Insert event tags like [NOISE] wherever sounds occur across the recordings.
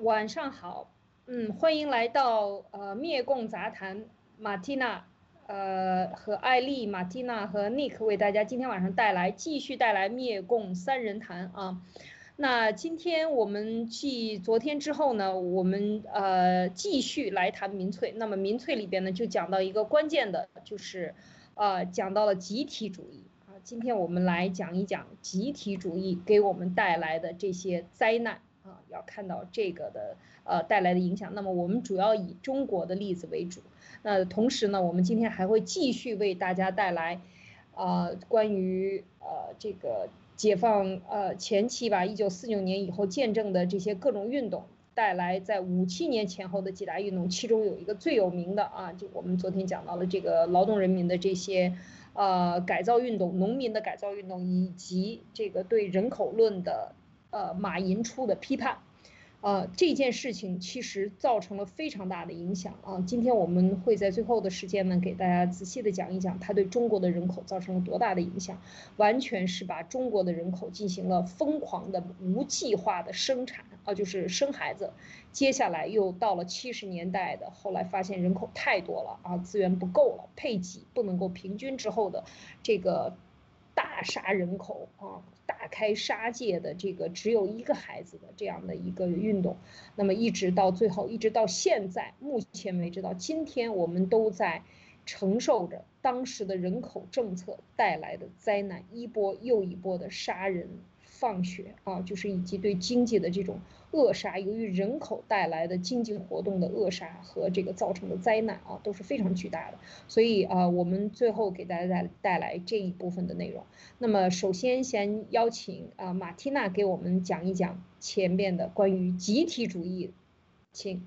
晚上好，嗯，欢迎来到呃灭共杂谈，马蒂娜，呃和艾丽、马蒂娜和 Nick 为大家今天晚上带来继续带来灭共三人谈啊。那今天我们继昨天之后呢，我们呃继续来谈民粹。那么民粹里边呢，就讲到一个关键的，就是呃讲到了集体主义啊。今天我们来讲一讲集体主义给我们带来的这些灾难。啊，要看到这个的呃带来的影响。那么我们主要以中国的例子为主。那同时呢，我们今天还会继续为大家带来，啊，关于呃这个解放呃前期吧，一九四九年以后见证的这些各种运动，带来在五七年前后的几大运动，其中有一个最有名的啊，就我们昨天讲到了这个劳动人民的这些呃改造运动，农民的改造运动，以及这个对人口论的。呃，马寅初的批判，呃，这件事情其实造成了非常大的影响啊。今天我们会在最后的时间呢，给大家仔细的讲一讲它对中国的人口造成了多大的影响。完全是把中国的人口进行了疯狂的无计划的生产啊，就是生孩子。接下来又到了七十年代的，后来发现人口太多了啊，资源不够了，配给不能够平均之后的这个。大杀人口啊，开杀戒的这个只有一个孩子的这样的一个运动，那么一直到最后，一直到现在，目前为止到今天，我们都在承受着当时的人口政策带来的灾难，一波又一波的杀人。放血啊，就是以及对经济的这种扼杀，由于人口带来的经济活动的扼杀和这个造成的灾难啊，都是非常巨大的。所以啊，我们最后给大家带带来这一部分的内容。那么，首先先邀请啊马蒂娜给我们讲一讲前面的关于集体主义，请。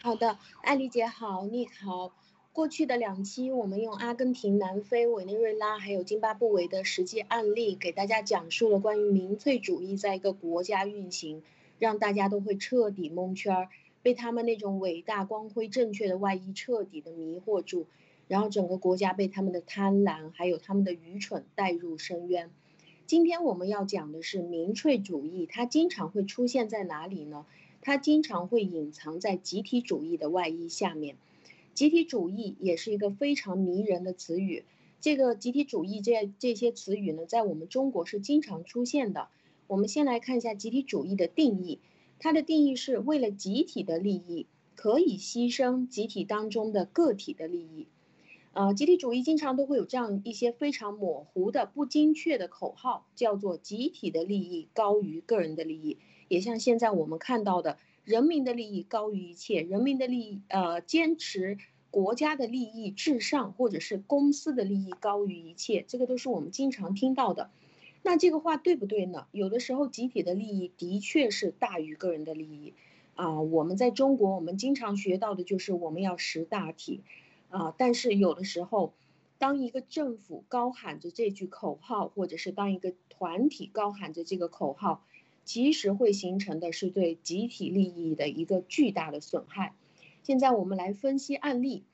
好的，艾丽姐好，你好。过去的两期，我们用阿根廷、南非、委内瑞拉还有津巴布韦的实际案例，给大家讲述了关于民粹主义在一个国家运行，让大家都会彻底蒙圈，被他们那种伟大、光辉、正确的外衣彻底的迷惑住，然后整个国家被他们的贪婪还有他们的愚蠢带入深渊。今天我们要讲的是民粹主义，它经常会出现在哪里呢？它经常会隐藏在集体主义的外衣下面。集体主义也是一个非常迷人的词语。这个集体主义这这些词语呢，在我们中国是经常出现的。我们先来看一下集体主义的定义，它的定义是为了集体的利益，可以牺牲集体当中的个体的利益。呃，集体主义经常都会有这样一些非常模糊的、不精确的口号，叫做集体的利益高于个人的利益。也像现在我们看到的。人民的利益高于一切，人民的利益，呃，坚持国家的利益至上，或者是公司的利益高于一切，这个都是我们经常听到的。那这个话对不对呢？有的时候集体的利益的确是大于个人的利益，啊，我们在中国我们经常学到的就是我们要识大体，啊，但是有的时候，当一个政府高喊着这句口号，或者是当一个团体高喊着这个口号。其实会形成的是对集体利益的一个巨大的损害。现在我们来分析案例，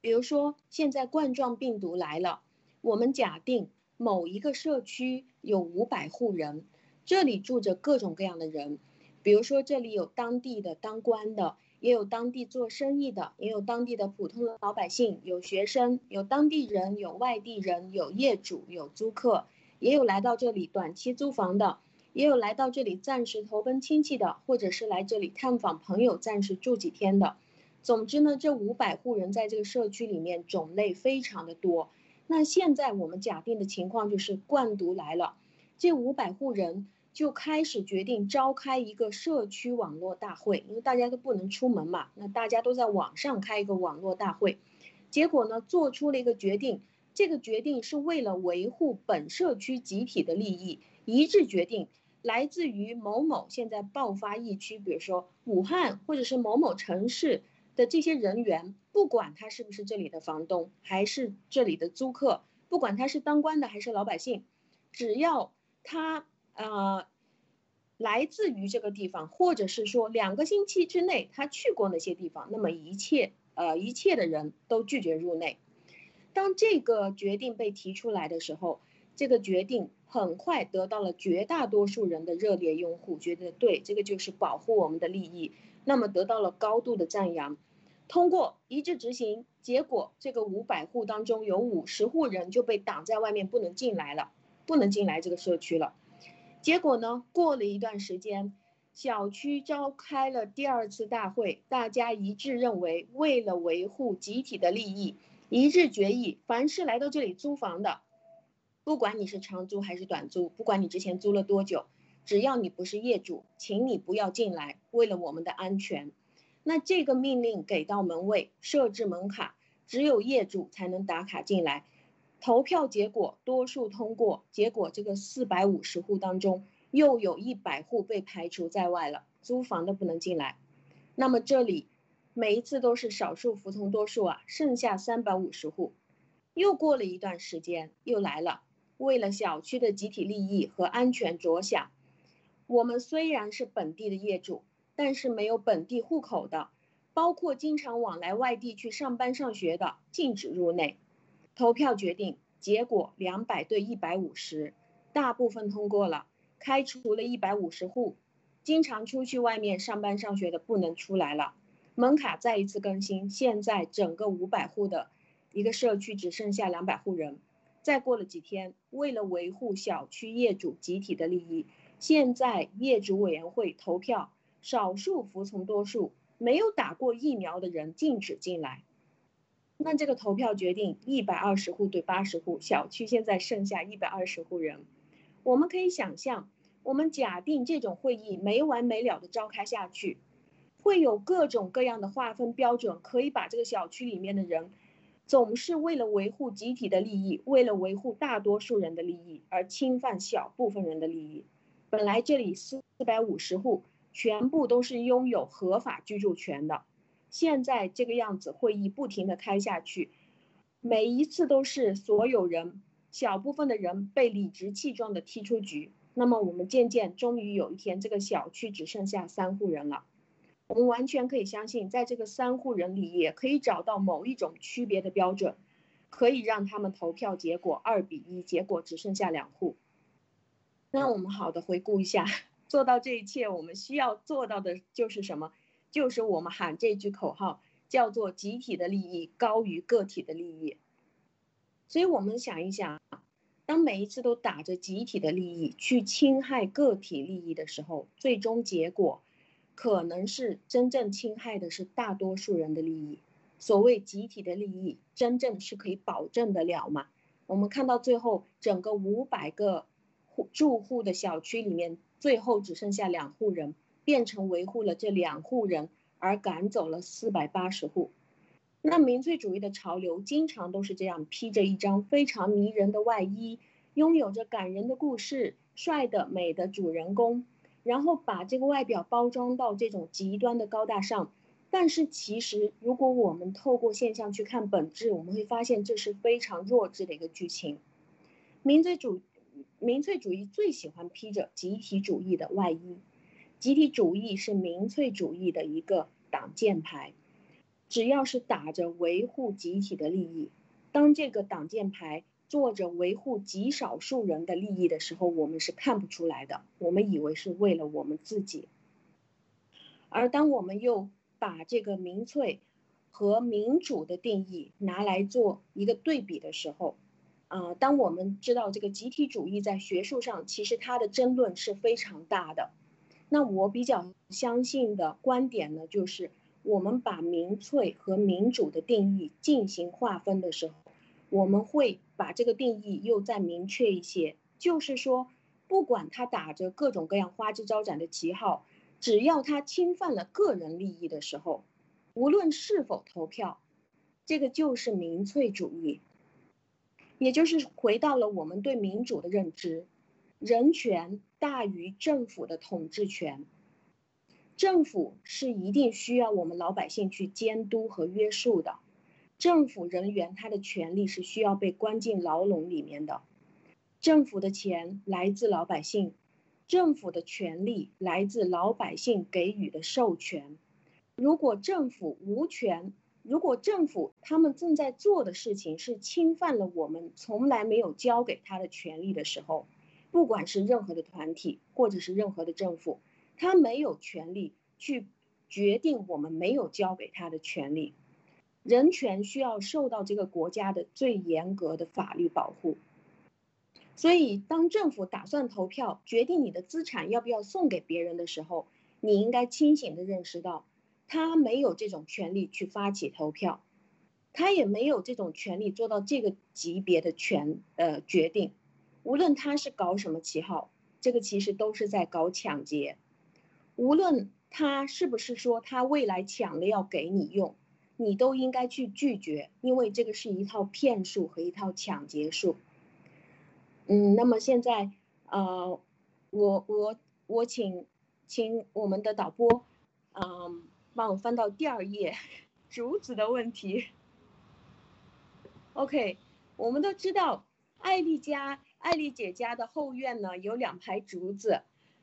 比如说现在冠状病毒来了，我们假定某一个社区有五百户人，这里住着各种各样的人，比如说这里有当地的当官的，也有当地做生意的，也有当地的普通的老百姓，有学生，有当地人，有外地人，有业主，有租客，也有来到这里短期租房的。也有来到这里暂时投奔亲戚的，或者是来这里探访朋友暂时住几天的。总之呢，这五百户人在这个社区里面种类非常的多。那现在我们假定的情况就是冠毒来了，这五百户人就开始决定召开一个社区网络大会，因为大家都不能出门嘛，那大家都在网上开一个网络大会。结果呢，做出了一个决定，这个决定是为了维护本社区集体的利益，一致决定。来自于某某现在爆发疫区，比如说武汉或者是某某城市的这些人员，不管他是不是这里的房东，还是这里的租客，不管他是当官的还是老百姓，只要他呃来自于这个地方，或者是说两个星期之内他去过那些地方，那么一切呃一切的人都拒绝入内。当这个决定被提出来的时候，这个决定。很快得到了绝大多数人的热烈拥护，觉得对，这个就是保护我们的利益，那么得到了高度的赞扬。通过一致执行，结果这个五百户当中有五十户人就被挡在外面，不能进来了，不能进来这个社区了。结果呢，过了一段时间，小区召开了第二次大会，大家一致认为，为了维护集体的利益，一致决议，凡是来到这里租房的。不管你是长租还是短租，不管你之前租了多久，只要你不是业主，请你不要进来。为了我们的安全，那这个命令给到门卫，设置门卡，只有业主才能打卡进来。投票结果多数通过，结果这个四百五十户当中，又有一百户被排除在外了，租房的不能进来。那么这里每一次都是少数服从多数啊，剩下三百五十户。又过了一段时间，又来了。为了小区的集体利益和安全着想，我们虽然是本地的业主，但是没有本地户口的，包括经常往来外地去上班上学的，禁止入内。投票决定，结果两百对一百五十，大部分通过了，开除了一百五十户，经常出去外面上班上学的不能出来了。门卡再一次更新，现在整个五百户的一个社区只剩下两百户人。再过了几天，为了维护小区业主集体的利益，现在业主委员会投票，少数服从多数，没有打过疫苗的人禁止进来。那这个投票决定一百二十户对八十户，小区现在剩下一百二十户人。我们可以想象，我们假定这种会议没完没了的召开下去，会有各种各样的划分标准，可以把这个小区里面的人。总是为了维护集体的利益，为了维护大多数人的利益而侵犯小部分人的利益。本来这里四四百五十户全部都是拥有合法居住权的，现在这个样子，会议不停的开下去，每一次都是所有人小部分的人被理直气壮的踢出局。那么我们渐渐终于有一天，这个小区只剩下三户人了。我们完全可以相信，在这个三户人里，也可以找到某一种区别的标准，可以让他们投票结果二比一，结果只剩下两户。那我们好的回顾一下，做到这一切，我们需要做到的就是什么？就是我们喊这句口号，叫做集体的利益高于个体的利益。所以我们想一想，当每一次都打着集体的利益去侵害个体利益的时候，最终结果。可能是真正侵害的是大多数人的利益。所谓集体的利益，真正是可以保证得了吗？我们看到最后，整个五百个户住户的小区里面，最后只剩下两户人，变成维护了这两户人，而赶走了四百八十户。那民粹主义的潮流，经常都是这样，披着一张非常迷人的外衣，拥有着感人的故事，帅的美的主人公。然后把这个外表包装到这种极端的高大上，但是其实如果我们透过现象去看本质，我们会发现这是非常弱智的一个剧情。民粹主民粹主义最喜欢披着集体主义的外衣，集体主义是民粹主义的一个挡箭牌，只要是打着维护集体的利益，当这个挡箭牌。做着维护极少数人的利益的时候，我们是看不出来的。我们以为是为了我们自己，而当我们又把这个民粹和民主的定义拿来做一个对比的时候，啊，当我们知道这个集体主义在学术上其实它的争论是非常大的，那我比较相信的观点呢，就是我们把民粹和民主的定义进行划分的时候。我们会把这个定义又再明确一些，就是说，不管他打着各种各样花枝招展的旗号，只要他侵犯了个人利益的时候，无论是否投票，这个就是民粹主义，也就是回到了我们对民主的认知，人权大于政府的统治权，政府是一定需要我们老百姓去监督和约束的。政府人员他的权利是需要被关进牢笼里面的，政府的钱来自老百姓，政府的权利来自老百姓给予的授权。如果政府无权，如果政府他们正在做的事情是侵犯了我们从来没有交给他的权利的时候，不管是任何的团体或者是任何的政府，他没有权利去决定我们没有交给他的权利。人权需要受到这个国家的最严格的法律保护。所以，当政府打算投票决定你的资产要不要送给别人的时候，你应该清醒地认识到，他没有这种权利去发起投票，他也没有这种权利做到这个级别的权呃决定。无论他是搞什么旗号，这个其实都是在搞抢劫。无论他是不是说他未来抢了要给你用，你都应该去拒绝，因为这个是一套骗术和一套抢劫术。嗯，那么现在，呃，我我我请请我们的导播，嗯，帮我翻到第二页，竹子的问题。OK，我们都知道，艾丽家艾丽姐家的后院呢有两排竹子，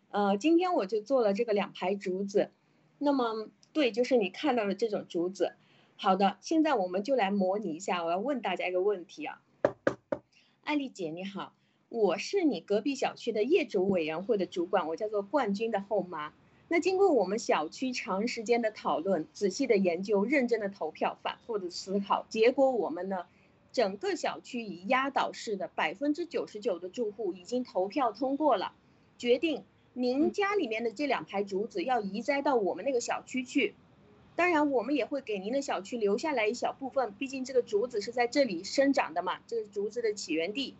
呃，今天我就做了这个两排竹子。那么，对，就是你看到的这种竹子。好的，现在我们就来模拟一下，我要问大家一个问题啊，艾丽姐你好。我是你隔壁小区的业主委员会的主管，我叫做冠军的后妈。那经过我们小区长时间的讨论、仔细的研究、认真的投票、反复的思考，结果我们呢，整个小区以压倒式的百分之九十九的住户已经投票通过了，决定您家里面的这两排竹子要移栽到我们那个小区去。当然，我们也会给您的小区留下来一小部分，毕竟这个竹子是在这里生长的嘛，这是竹子的起源地。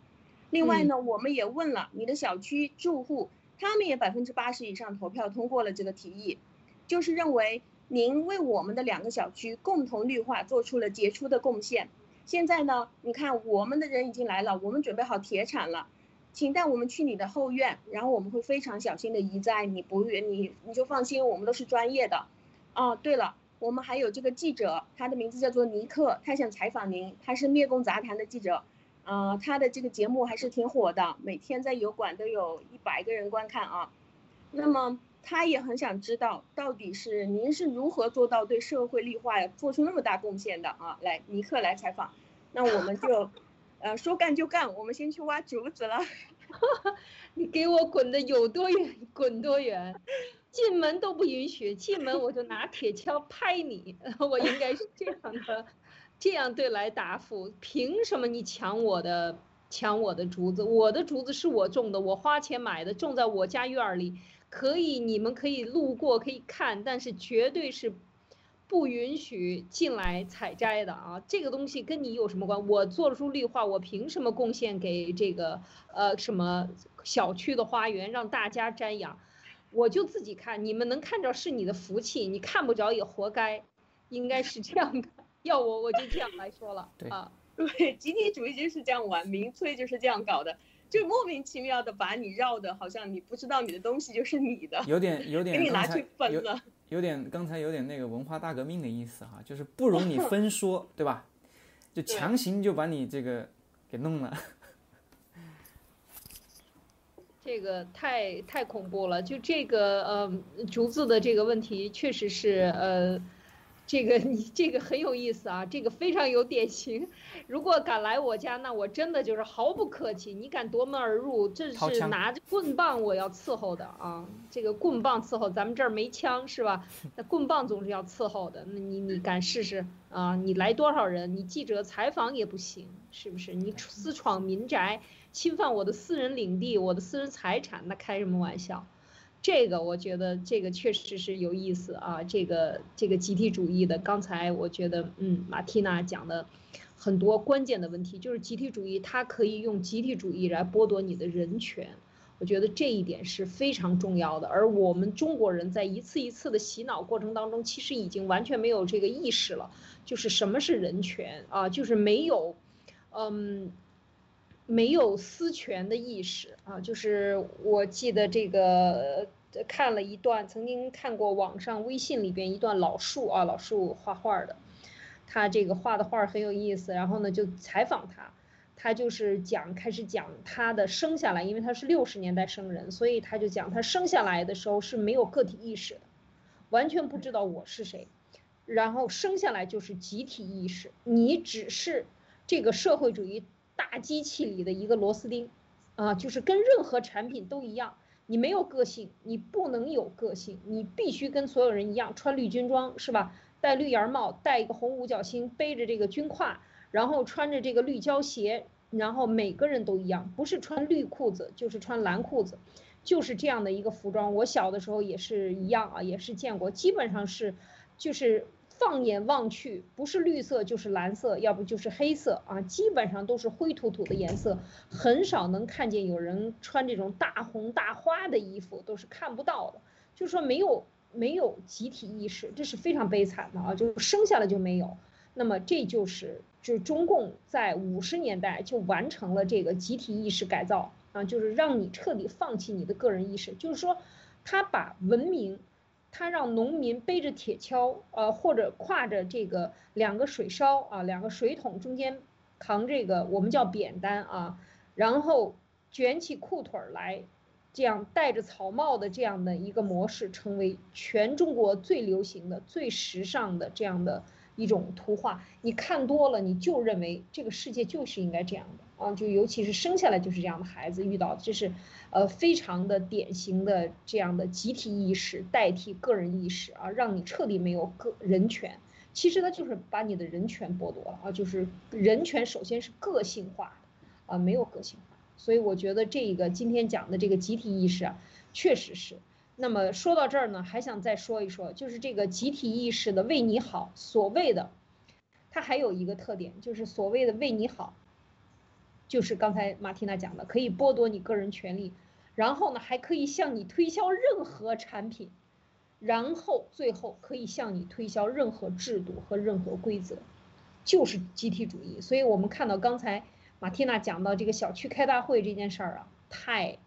另外呢，我们也问了你的小区住户，他们也百分之八十以上投票通过了这个提议，就是认为您为我们的两个小区共同绿化做出了杰出的贡献。现在呢，你看我们的人已经来了，我们准备好铁铲了，请带我们去你的后院，然后我们会非常小心的移栽，你不你你就放心，我们都是专业的。哦，对了，我们还有这个记者，他的名字叫做尼克，他想采访您，他是灭共杂谈的记者。呃，他的这个节目还是挺火的，每天在油管都有一百个人观看啊。那么他也很想知道，到底是您是如何做到对社会绿化做出那么大贡献的啊？来，尼克来采访。那我们就，[LAUGHS] 呃，说干就干，我们先去挖竹子了。[LAUGHS] 你给我滚的有多远滚多远，进门都不允许，进门 [LAUGHS] 我就拿铁锹拍你。[LAUGHS] 我应该是这样的。这样对来答复，凭什么你抢我的抢我的竹子？我的竹子是我种的，我花钱买的，种在我家院儿里，可以，你们可以路过可以看，但是绝对是不允许进来采摘的啊！这个东西跟你有什么关？我做出绿化，我凭什么贡献给这个呃什么小区的花园让大家瞻仰？我就自己看，你们能看着是你的福气，你看不着也活该，应该是这样的。要我我就这样来说了啊，对，集体主义就是这样玩，民粹就是这样搞的，就莫名其妙的把你绕的，好像你不知道你的东西就是你的，有点有点给你拿去分了，有点刚才有点那个文化大革命的意思哈，就是不容你 [LAUGHS] 分说，对吧？就强行就把你这个给弄了，这个太太恐怖了，就这个呃竹子的这个问题确实是呃。这个 [LAUGHS] 你这个很有意思啊，这个非常有典型。如果敢来我家，那我真的就是毫不客气。你敢夺门而入，这是拿着棍棒我要伺候的啊！这个棍棒伺候，咱们这儿没枪是吧？[LAUGHS] 那棍棒总是要伺候的。那你你敢试试啊？你来多少人？你记者采访也不行，是不是？你私闯民宅，侵犯我的私人领地，我的私人财产，那开什么玩笑？这个我觉得这个确实是有意思啊，这个这个集体主义的，刚才我觉得嗯，马蒂娜讲的很多关键的问题，就是集体主义它可以用集体主义来剥夺你的人权，我觉得这一点是非常重要的。而我们中国人在一次一次的洗脑过程当中，其实已经完全没有这个意识了，就是什么是人权啊，就是没有，嗯。没有私权的意识啊，就是我记得这个看了一段，曾经看过网上微信里边一段老树啊，老树画画的，他这个画的画很有意思，然后呢就采访他，他就是讲开始讲他的生下来，因为他是六十年代生人，所以他就讲他生下来的时候是没有个体意识的，完全不知道我是谁，然后生下来就是集体意识，你只是这个社会主义。大机器里的一个螺丝钉，啊，就是跟任何产品都一样，你没有个性，你不能有个性，你必须跟所有人一样，穿绿军装是吧？戴绿檐帽，戴一个红五角星，背着这个军挎，然后穿着这个绿胶鞋，然后每个人都一样，不是穿绿裤子就是穿蓝裤子，就是这样的一个服装。我小的时候也是一样啊，也是见过，基本上是，就是。放眼望去，不是绿色就是蓝色，要不就是黑色啊，基本上都是灰土土的颜色，很少能看见有人穿这种大红大花的衣服，都是看不到的。就是说没有没有集体意识，这是非常悲惨的啊，就生下来就没有。那么这就是就是中共在五十年代就完成了这个集体意识改造啊，就是让你彻底放弃你的个人意识，就是说他把文明。他让农民背着铁锹，呃，或者挎着这个两个水烧啊，两个水桶中间扛这个我们叫扁担啊，然后卷起裤腿来，这样戴着草帽的这样的一个模式，成为全中国最流行的、最时尚的这样的。一种图画，你看多了，你就认为这个世界就是应该这样的啊！就尤其是生下来就是这样的孩子遇到，这是，呃，非常的典型的这样的集体意识代替个人意识啊，让你彻底没有个人权。其实呢，就是把你的人权剥夺了啊！就是人权首先是个性化的啊，没有个性化。所以我觉得这个今天讲的这个集体意识啊，确实是。那么说到这儿呢，还想再说一说，就是这个集体意识的为你好，所谓的，它还有一个特点，就是所谓的为你好，就是刚才马蒂娜讲的，可以剥夺你个人权利，然后呢，还可以向你推销任何产品，然后最后可以向你推销任何制度和任何规则，就是集体主义。所以我们看到刚才马蒂娜讲到这个小区开大会这件事儿啊，太。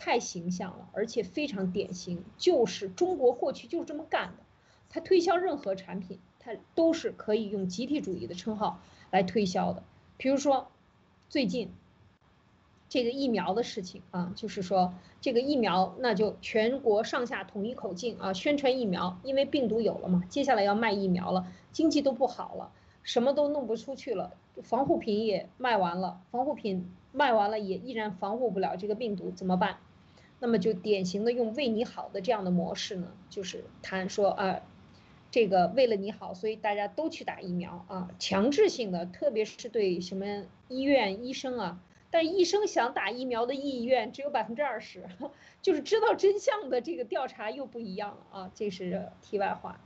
太形象了，而且非常典型，就是中国过去就是这么干的。他推销任何产品，他都是可以用集体主义的称号来推销的。比如说，最近这个疫苗的事情啊，就是说这个疫苗，那就全国上下统一口径啊，宣传疫苗，因为病毒有了嘛，接下来要卖疫苗了，经济都不好了，什么都弄不出去了，防护品也卖完了，防护品卖完了也依然防护不了这个病毒，怎么办？那么就典型的用为你好的这样的模式呢，就是谈说啊，这个为了你好，所以大家都去打疫苗啊，强制性的，特别是对什么医院医生啊，但医生想打疫苗的意愿只有百分之二十，[LAUGHS] 就是知道真相的这个调查又不一样了啊，这是题外话。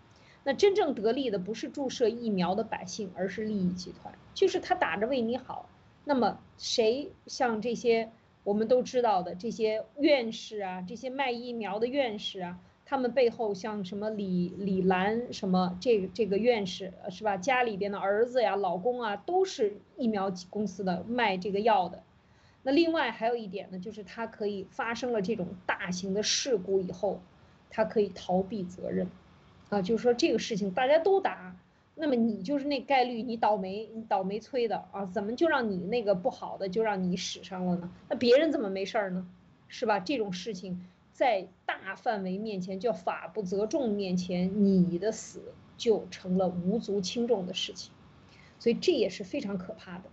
那真正得利的不是注射疫苗的百姓，而是利益集团，就是他打着为你好，那么谁像这些？我们都知道的这些院士啊，这些卖疫苗的院士啊，他们背后像什么李李兰什么这这个院士是吧？家里边的儿子呀、老公啊，都是疫苗公司的卖这个药的。那另外还有一点呢，就是他可以发生了这种大型的事故以后，他可以逃避责任，啊，就是说这个事情大家都打。那么你就是那概率，你倒霉，你倒霉催的啊？怎么就让你那个不好的就让你使上了呢？那别人怎么没事儿呢？是吧？这种事情在大范围面前叫法不责众面前，你的死就成了无足轻重的事情，所以这也是非常可怕的。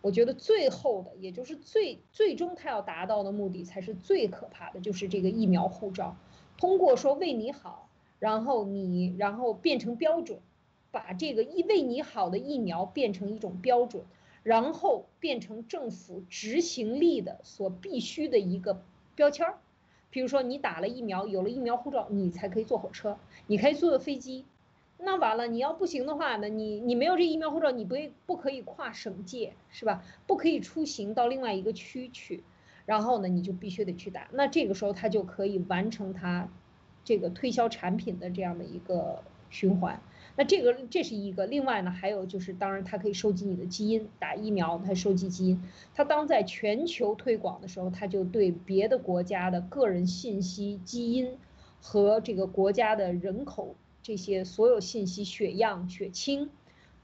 我觉得最后的，也就是最最终他要达到的目的才是最可怕的，就是这个疫苗护照，通过说为你好，然后你然后变成标准。把这个一为你好的疫苗变成一种标准，然后变成政府执行力的所必须的一个标签儿。比如说，你打了疫苗，有了疫苗护照，你才可以坐火车，你可以坐飞机。那完了，你要不行的话呢，你你没有这疫苗护照，你不不可以跨省界，是吧？不可以出行到另外一个区去。然后呢，你就必须得去打。那这个时候他就可以完成他这个推销产品的这样的一个循环。那这个这是一个，另外呢，还有就是，当然它可以收集你的基因，打疫苗它收集基因，它当在全球推广的时候，它就对别的国家的个人信息、基因和这个国家的人口这些所有信息、血样、血清。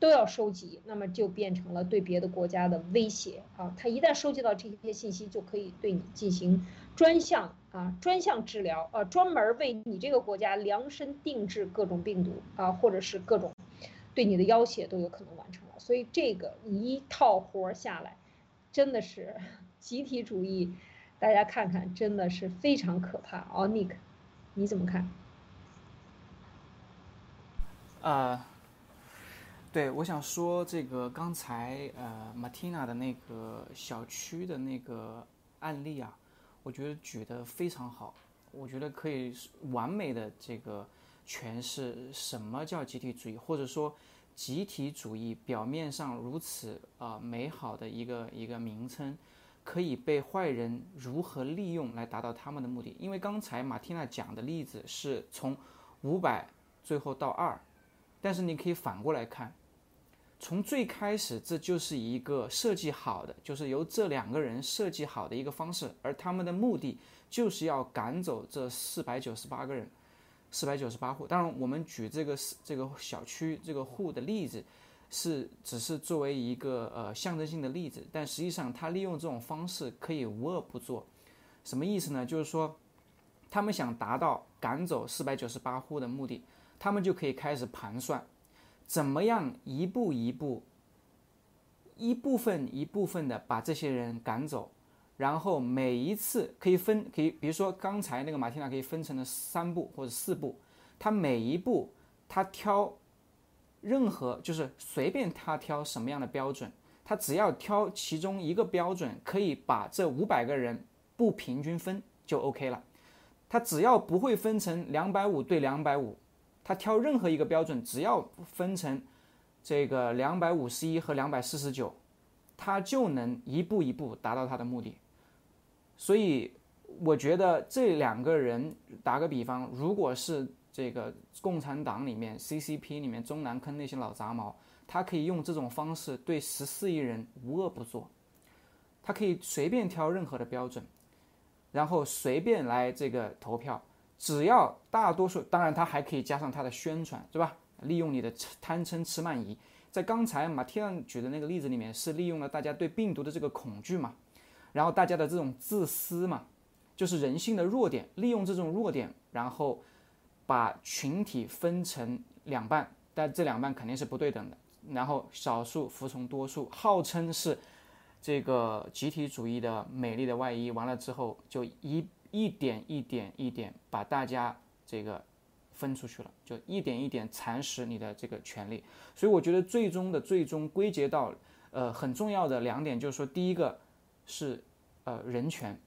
都要收集，那么就变成了对别的国家的威胁啊！他一旦收集到这些信息，就可以对你进行专项啊专项治疗啊，专门为你这个国家量身定制各种病毒啊，或者是各种对你的要挟都有可能完成了。所以这个一套活下来，真的是 [LAUGHS] 集体主义，大家看看，真的是非常可怕哦，Nick，你怎么看？啊，对，我想说这个刚才呃，Martina 的那个小区的那个案例啊，我觉得举得非常好，我觉得可以完美的这个诠释什么叫集体主义，或者说集体主义表面上如此啊美好的一个一个名称，可以被坏人如何利用来达到他们的目的。因为刚才马蒂娜讲的例子是从五百最后到二。但是你可以反过来看，从最开始这就是一个设计好的，就是由这两个人设计好的一个方式，而他们的目的就是要赶走这四百九十八个人，四百九十八户。当然，我们举这个这个小区这个户的例子，是只是作为一个呃象征性的例子，但实际上他利用这种方式可以无恶不作。什么意思呢？就是说，他们想达到赶走四百九十八户的目的。他们就可以开始盘算，怎么样一步一步、一部分一部分的把这些人赶走，然后每一次可以分，可以比如说刚才那个马蒂娜可以分成了三步或者四步，他每一步他挑任何就是随便他挑什么样的标准，他只要挑其中一个标准，可以把这五百个人不平均分就 OK 了，他只要不会分成两百五对两百五。他挑任何一个标准，只要分成这个两百五十一和两百四十九，他就能一步一步达到他的目的。所以，我觉得这两个人，打个比方，如果是这个共产党里面 CCP 里面中南坑那些老杂毛，他可以用这种方式对十四亿人无恶不作，他可以随便挑任何的标准，然后随便来这个投票。只要大多数，当然他还可以加上他的宣传，是吧？利用你的贪嗔痴慢疑，在刚才马天举的那个例子里面，是利用了大家对病毒的这个恐惧嘛，然后大家的这种自私嘛，就是人性的弱点，利用这种弱点，然后把群体分成两半，但这两半肯定是不对等的，然后少数服从多数，号称是这个集体主义的美丽的外衣，完了之后就一。一点一点一点把大家这个分出去了，就一点一点蚕食你的这个权利。所以我觉得最终的最终归结到呃很重要的两点，就是说第一个是呃人权，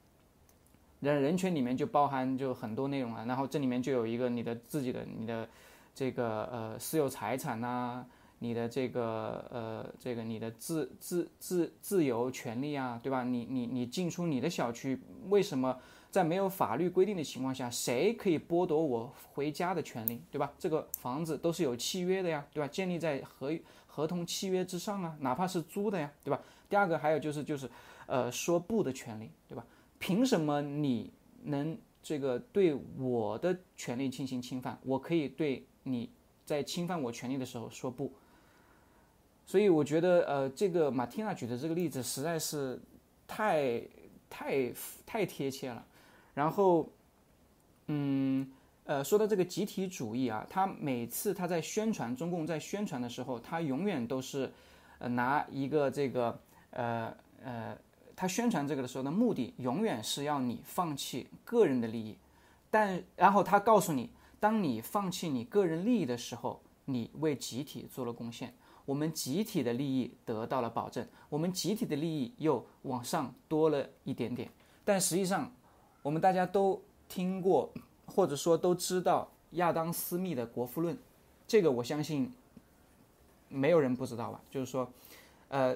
人人权里面就包含就很多内容了，然后这里面就有一个你的自己的你的这个呃私有财产呐。你的这个呃，这个你的自自自自由权利啊，对吧？你你你进出你的小区，为什么在没有法律规定的情况下，谁可以剥夺我回家的权利，对吧？这个房子都是有契约的呀，对吧？建立在合合同契约之上啊，哪怕是租的呀，对吧？第二个还有就是就是，呃，说不的权利，对吧？凭什么你能这个对我的权利进行侵犯？我可以对你在侵犯我权利的时候说不。所以我觉得，呃，这个马蒂娜举的这个例子实在是太、太、太贴切了。然后，嗯，呃，说到这个集体主义啊，他每次他在宣传中共在宣传的时候，他永远都是，呃，拿一个这个，呃呃，他宣传这个的时候的目的，永远是要你放弃个人的利益。但然后他告诉你，当你放弃你个人利益的时候，你为集体做了贡献。我们集体的利益得到了保证，我们集体的利益又往上多了一点点。但实际上，我们大家都听过，或者说都知道亚当·斯密的《国富论》，这个我相信没有人不知道吧？就是说，呃，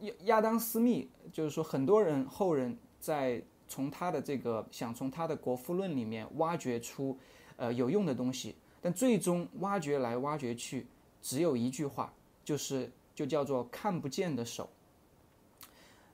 亚亚当·斯密，就是说很多人后人在从他的这个想从他的《国富论》里面挖掘出呃有用的东西，但最终挖掘来挖掘去，只有一句话。就是就叫做看不见的手，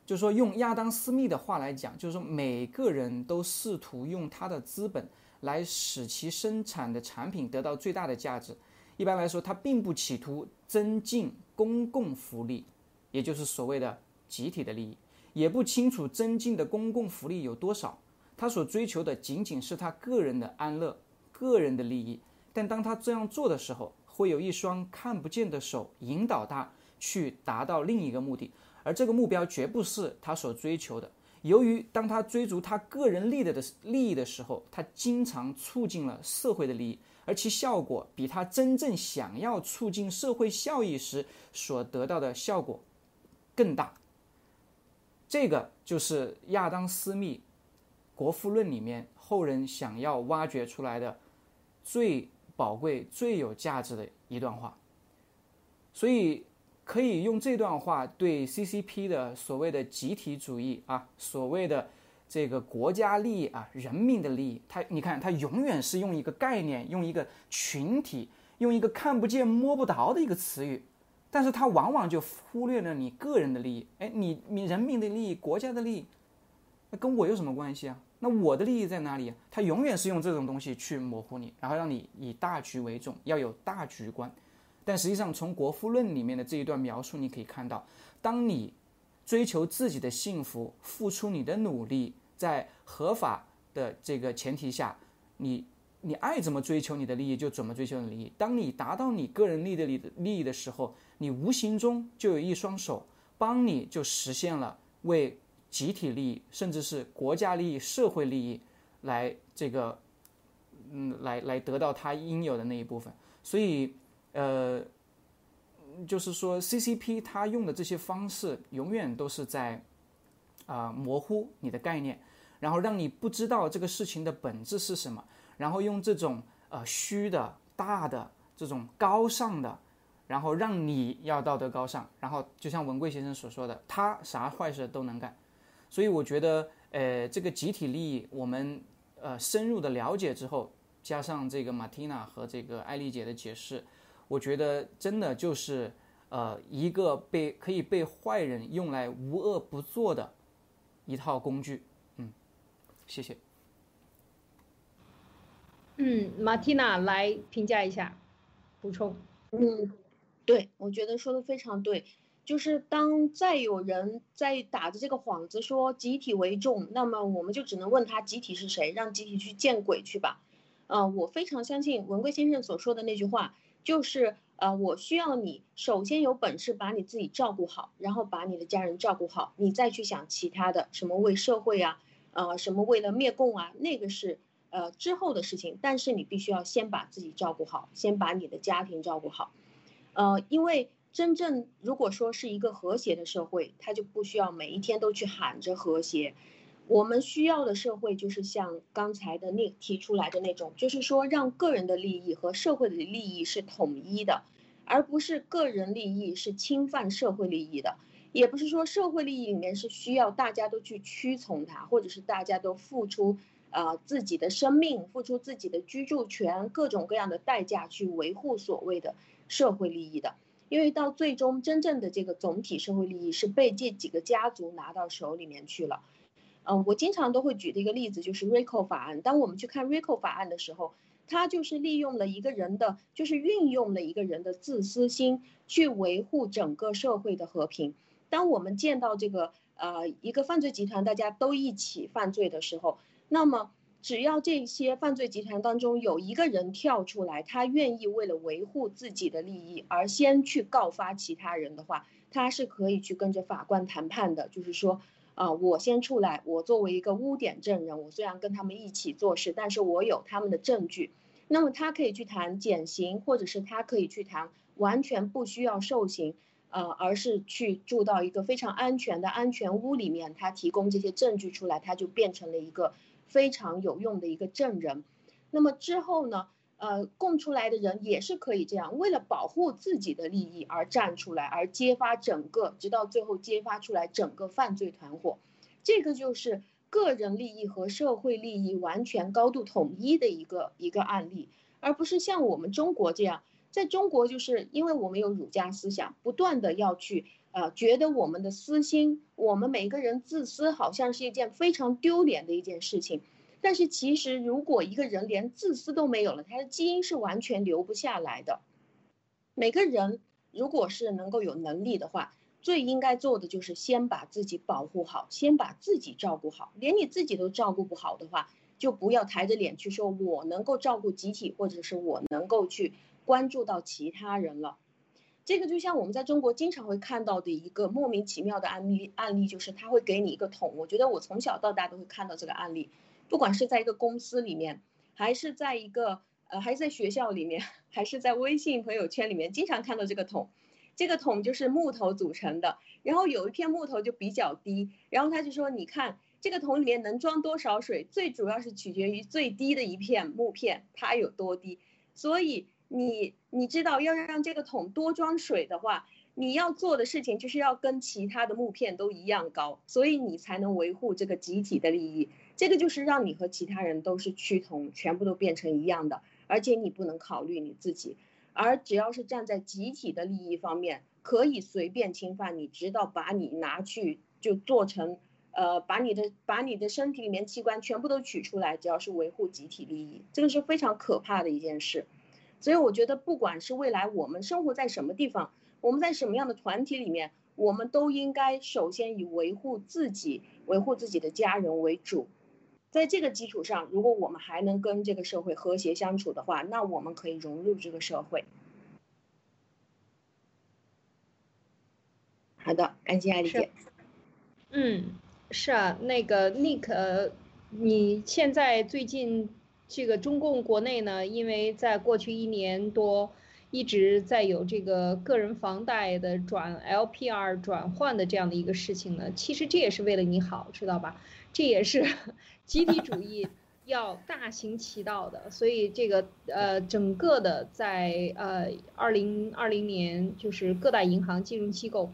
就是说用亚当斯密的话来讲，就是说每个人都试图用他的资本来使其生产的产品得到最大的价值。一般来说，他并不企图增进公共福利，也就是所谓的集体的利益，也不清楚增进的公共福利有多少。他所追求的仅仅是他个人的安乐、个人的利益。但当他这样做的时候，会有一双看不见的手引导他去达到另一个目的，而这个目标绝不是他所追求的，由于当他追逐他个人利益的利益的时候，他经常促进了社会的利益，而其效果比他真正想要促进社会效益时所得到的效果更大。这个就是亚当·斯密《国富论》里面后人想要挖掘出来的最宝贵、最有价值的一段话。所以。可以用这段话对 CCP 的所谓的集体主义啊，所谓的这个国家利益啊，人民的利益，它你看，它永远是用一个概念，用一个群体，用一个看不见摸不着的一个词语，但是它往往就忽略了你个人的利益。哎，你你人民的利益，国家的利益，那跟我有什么关系啊？那我的利益在哪里？它永远是用这种东西去模糊你，然后让你以大局为重，要有大局观。但实际上，从《国富论》里面的这一段描述，你可以看到，当你追求自己的幸福，付出你的努力，在合法的这个前提下，你你爱怎么追求你的利益就怎么追求你的利益。当你达到你个人利的利的利益的时候，你无形中就有一双手帮你就实现了为集体利益，甚至是国家利益、社会利益来这个嗯来来得到他应有的那一部分。所以。呃，就是说，CCP 它用的这些方式，永远都是在啊模糊你的概念，然后让你不知道这个事情的本质是什么，然后用这种呃虚的、大的这种高尚的，然后让你要道德高尚，然后就像文贵先生所说的，他啥坏事都能干。所以我觉得，呃，这个集体利益，我们呃深入的了解之后，加上这个马蒂娜和这个艾丽姐的解释。我觉得真的就是，呃，一个被可以被坏人用来无恶不作的一套工具。嗯，谢谢。嗯，马蒂娜来评价一下，补充。嗯，对，我觉得说的非常对。就是当再有人在打着这个幌子说集体为重，那么我们就只能问他集体是谁，让集体去见鬼去吧。呃，我非常相信文贵先生所说的那句话。就是呃，我需要你首先有本事把你自己照顾好，然后把你的家人照顾好，你再去想其他的什么为社会啊，呃，什么为了灭共啊，那个是呃之后的事情。但是你必须要先把自己照顾好，先把你的家庭照顾好，呃，因为真正如果说是一个和谐的社会，它就不需要每一天都去喊着和谐。我们需要的社会就是像刚才的那提出来的那种，就是说让个人的利益和社会的利益是统一的，而不是个人利益是侵犯社会利益的，也不是说社会利益里面是需要大家都去屈从它，或者是大家都付出呃自己的生命、付出自己的居住权、各种各样的代价去维护所谓的社会利益的，因为到最终真正的这个总体社会利益是被这几个家族拿到手里面去了。嗯，我经常都会举的一个例子就是 RICO 法案。当我们去看 RICO 法案的时候，它就是利用了一个人的，就是运用了一个人的自私心去维护整个社会的和平。当我们见到这个呃一个犯罪集团大家都一起犯罪的时候，那么只要这些犯罪集团当中有一个人跳出来，他愿意为了维护自己的利益而先去告发其他人的话，他是可以去跟着法官谈判的，就是说。啊，我先出来，我作为一个污点证人，我虽然跟他们一起做事，但是我有他们的证据，那么他可以去谈减刑，或者是他可以去谈完全不需要受刑，呃，而是去住到一个非常安全的安全屋里面，他提供这些证据出来，他就变成了一个非常有用的一个证人，那么之后呢？呃，供出来的人也是可以这样，为了保护自己的利益而站出来，而揭发整个，直到最后揭发出来整个犯罪团伙，这个就是个人利益和社会利益完全高度统一的一个一个案例，而不是像我们中国这样，在中国就是因为我们有儒家思想，不断的要去呃，觉得我们的私心，我们每个人自私，好像是一件非常丢脸的一件事情。但是其实，如果一个人连自私都没有了，他的基因是完全留不下来的。每个人如果是能够有能力的话，最应该做的就是先把自己保护好，先把自己照顾好。连你自己都照顾不好的话，就不要抬着脸去说我能够照顾集体，或者是我能够去关注到其他人了。这个就像我们在中国经常会看到的一个莫名其妙的案例，案例就是他会给你一个桶。我觉得我从小到大都会看到这个案例，不管是在一个公司里面，还是在一个呃，还是在学校里面，[LAUGHS] 还是在微信朋友圈里面，经常看到这个桶。这个桶就是木头组成的，然后有一片木头就比较低，然后他就说，你看这个桶里面能装多少水，最主要是取决于最低的一片木片它有多低，所以。你你知道要让这个桶多装水的话，你要做的事情就是要跟其他的木片都一样高，所以你才能维护这个集体的利益。这个就是让你和其他人都是趋同，全部都变成一样的，而且你不能考虑你自己，而只要是站在集体的利益方面，可以随便侵犯你，直到把你拿去就做成，呃，把你的把你的身体里面器官全部都取出来，只要是维护集体利益，这个是非常可怕的一件事。所以我觉得，不管是未来我们生活在什么地方，我们在什么样的团体里面，我们都应该首先以维护自己、维护自己的家人为主。在这个基础上，如果我们还能跟这个社会和谐相处的话，那我们可以融入这个社会。好的，感谢艾丽姐。嗯，是啊，那个 Nick，你现在最近。这个中共国内呢，因为在过去一年多一直在有这个个人房贷的转 LPR 转换的这样的一个事情呢，其实这也是为了你好，知道吧？这也是 [LAUGHS] 集体主义要大行其道的，所以这个呃，整个的在呃二零二零年，就是各大银行金融机构。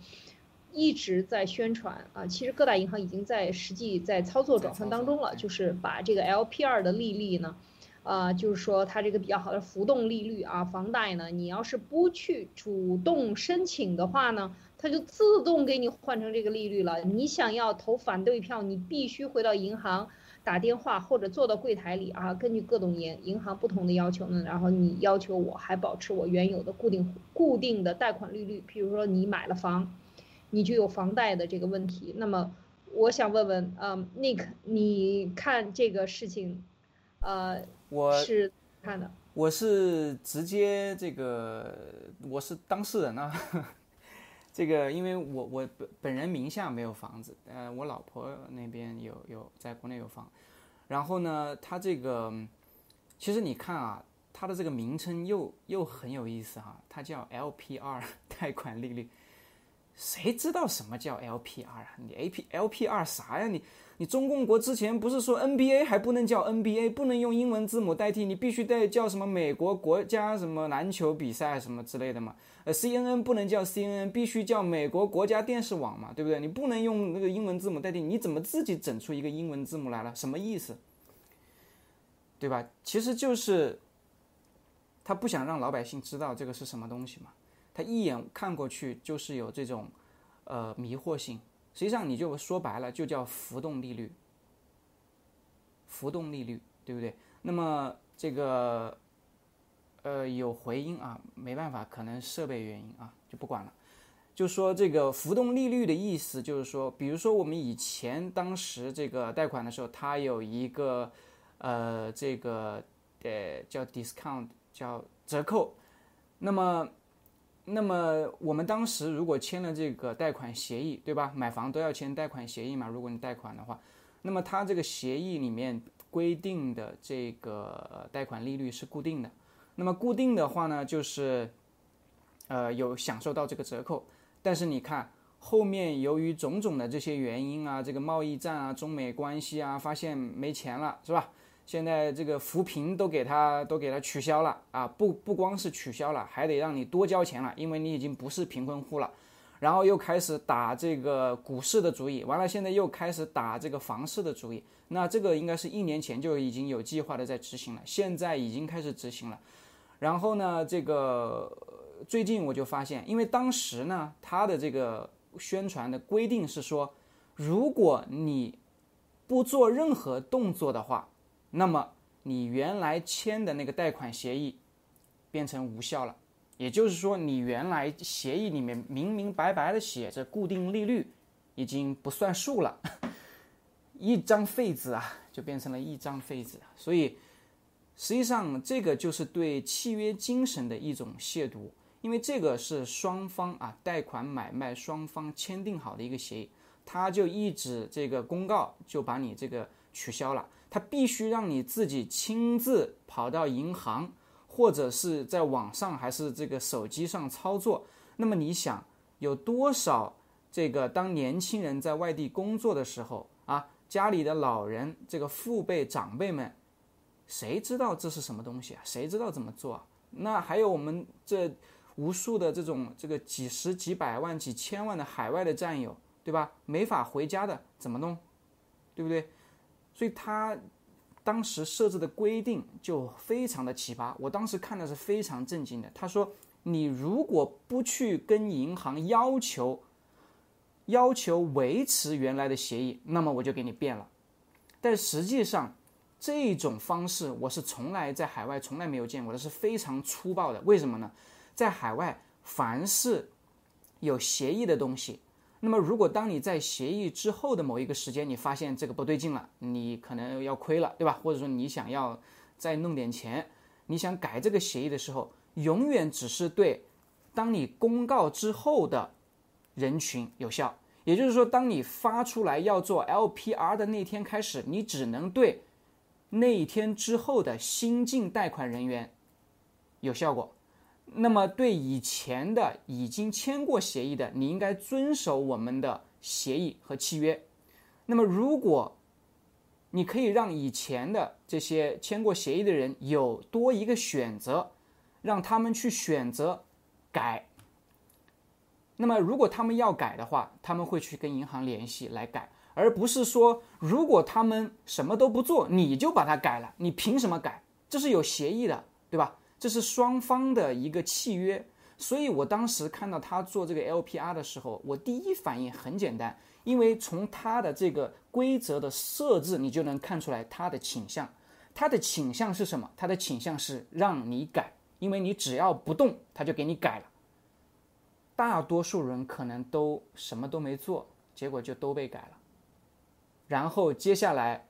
一直在宣传啊，其实各大银行已经在实际在操作转换当中了，就是把这个 LPR 的利率呢，啊，就是说它这个比较好的浮动利率啊，房贷呢，你要是不去主动申请的话呢，它就自动给你换成这个利率了。你想要投反对票，你必须回到银行打电话或者坐到柜台里啊，根据各种银银行不同的要求呢，然后你要求我还保持我原有的固定固定的贷款利率，比如说你买了房。你就有房贷的这个问题，那么我想问问，嗯，Nick，你看这个事情，呃，我是看的，我是直接这个，我是当事人啊，这个因为我我本本人名下没有房子，呃，我老婆那边有有在国内有房，然后呢，他这个其实你看啊，它的这个名称又又很有意思哈，它叫 LPR [LAUGHS] 贷款利率。谁知道什么叫 LPR 啊？你 A P LPR 啥呀？你你中共国之前不是说 NBA 还不能叫 NBA，不能用英文字母代替，你必须得叫什么美国国家什么篮球比赛什么之类的嘛？呃，CNN 不能叫 CNN，必须叫美国国家电视网嘛，对不对？你不能用那个英文字母代替，你怎么自己整出一个英文字母来了？什么意思？对吧？其实就是他不想让老百姓知道这个是什么东西嘛。他一眼看过去就是有这种，呃，迷惑性。实际上，你就说白了，就叫浮动利率。浮动利率，对不对？那么这个，呃，有回音啊，没办法，可能设备原因啊，就不管了。就说这个浮动利率的意思，就是说，比如说我们以前当时这个贷款的时候，它有一个，呃，这个呃叫 discount，叫折扣，那么。那么我们当时如果签了这个贷款协议，对吧？买房都要签贷款协议嘛。如果你贷款的话，那么它这个协议里面规定的这个贷款利率是固定的。那么固定的话呢，就是呃有享受到这个折扣。但是你看后面由于种种的这些原因啊，这个贸易战啊，中美关系啊，发现没钱了，是吧？现在这个扶贫都给他都给他取消了啊！不不光是取消了，还得让你多交钱了，因为你已经不是贫困户了。然后又开始打这个股市的主意，完了现在又开始打这个房市的主意。那这个应该是一年前就已经有计划的在执行了，现在已经开始执行了。然后呢，这个最近我就发现，因为当时呢，他的这个宣传的规定是说，如果你不做任何动作的话。那么你原来签的那个贷款协议变成无效了，也就是说你原来协议里面明明白白的写着固定利率已经不算数了，[LAUGHS] 一张废纸啊就变成了一张废纸，所以实际上这个就是对契约精神的一种亵渎，因为这个是双方啊贷款买卖双方签订好的一个协议，他就一纸这个公告就把你这个取消了，他必须让你自己亲自跑到银行，或者是在网上还是这个手机上操作。那么你想有多少这个当年轻人在外地工作的时候啊，家里的老人这个父辈长辈们，谁知道这是什么东西啊？谁知道怎么做啊？那还有我们这无数的这种这个几十几百万几千万的海外的战友，对吧？没法回家的怎么弄？对不对？所以他当时设置的规定就非常的奇葩，我当时看的是非常震惊的。他说。你如果不去跟银行要求，要求维持原来的协议，那么我就给你变了。但实际上，这种方式我是从来在海外从来没有见过的，是非常粗暴的。为什么呢？在海外，凡是有协议的东西，那么如果当你在协议之后的某一个时间，你发现这个不对劲了，你可能要亏了，对吧？或者说你想要再弄点钱，你想改这个协议的时候。永远只是对当你公告之后的人群有效，也就是说，当你发出来要做 LPR 的那天开始，你只能对那一天之后的新进贷款人员有效果。那么，对以前的已经签过协议的，你应该遵守我们的协议和契约。那么，如果你可以让以前的这些签过协议的人有多一个选择。让他们去选择改。那么，如果他们要改的话，他们会去跟银行联系来改，而不是说，如果他们什么都不做，你就把它改了，你凭什么改？这是有协议的，对吧？这是双方的一个契约。所以我当时看到他做这个 LPR 的时候，我第一反应很简单，因为从他的这个规则的设置，你就能看出来他的倾向。他的倾向是什么？他的倾向是让你改。因为你只要不动，他就给你改了。大多数人可能都什么都没做，结果就都被改了。然后接下来，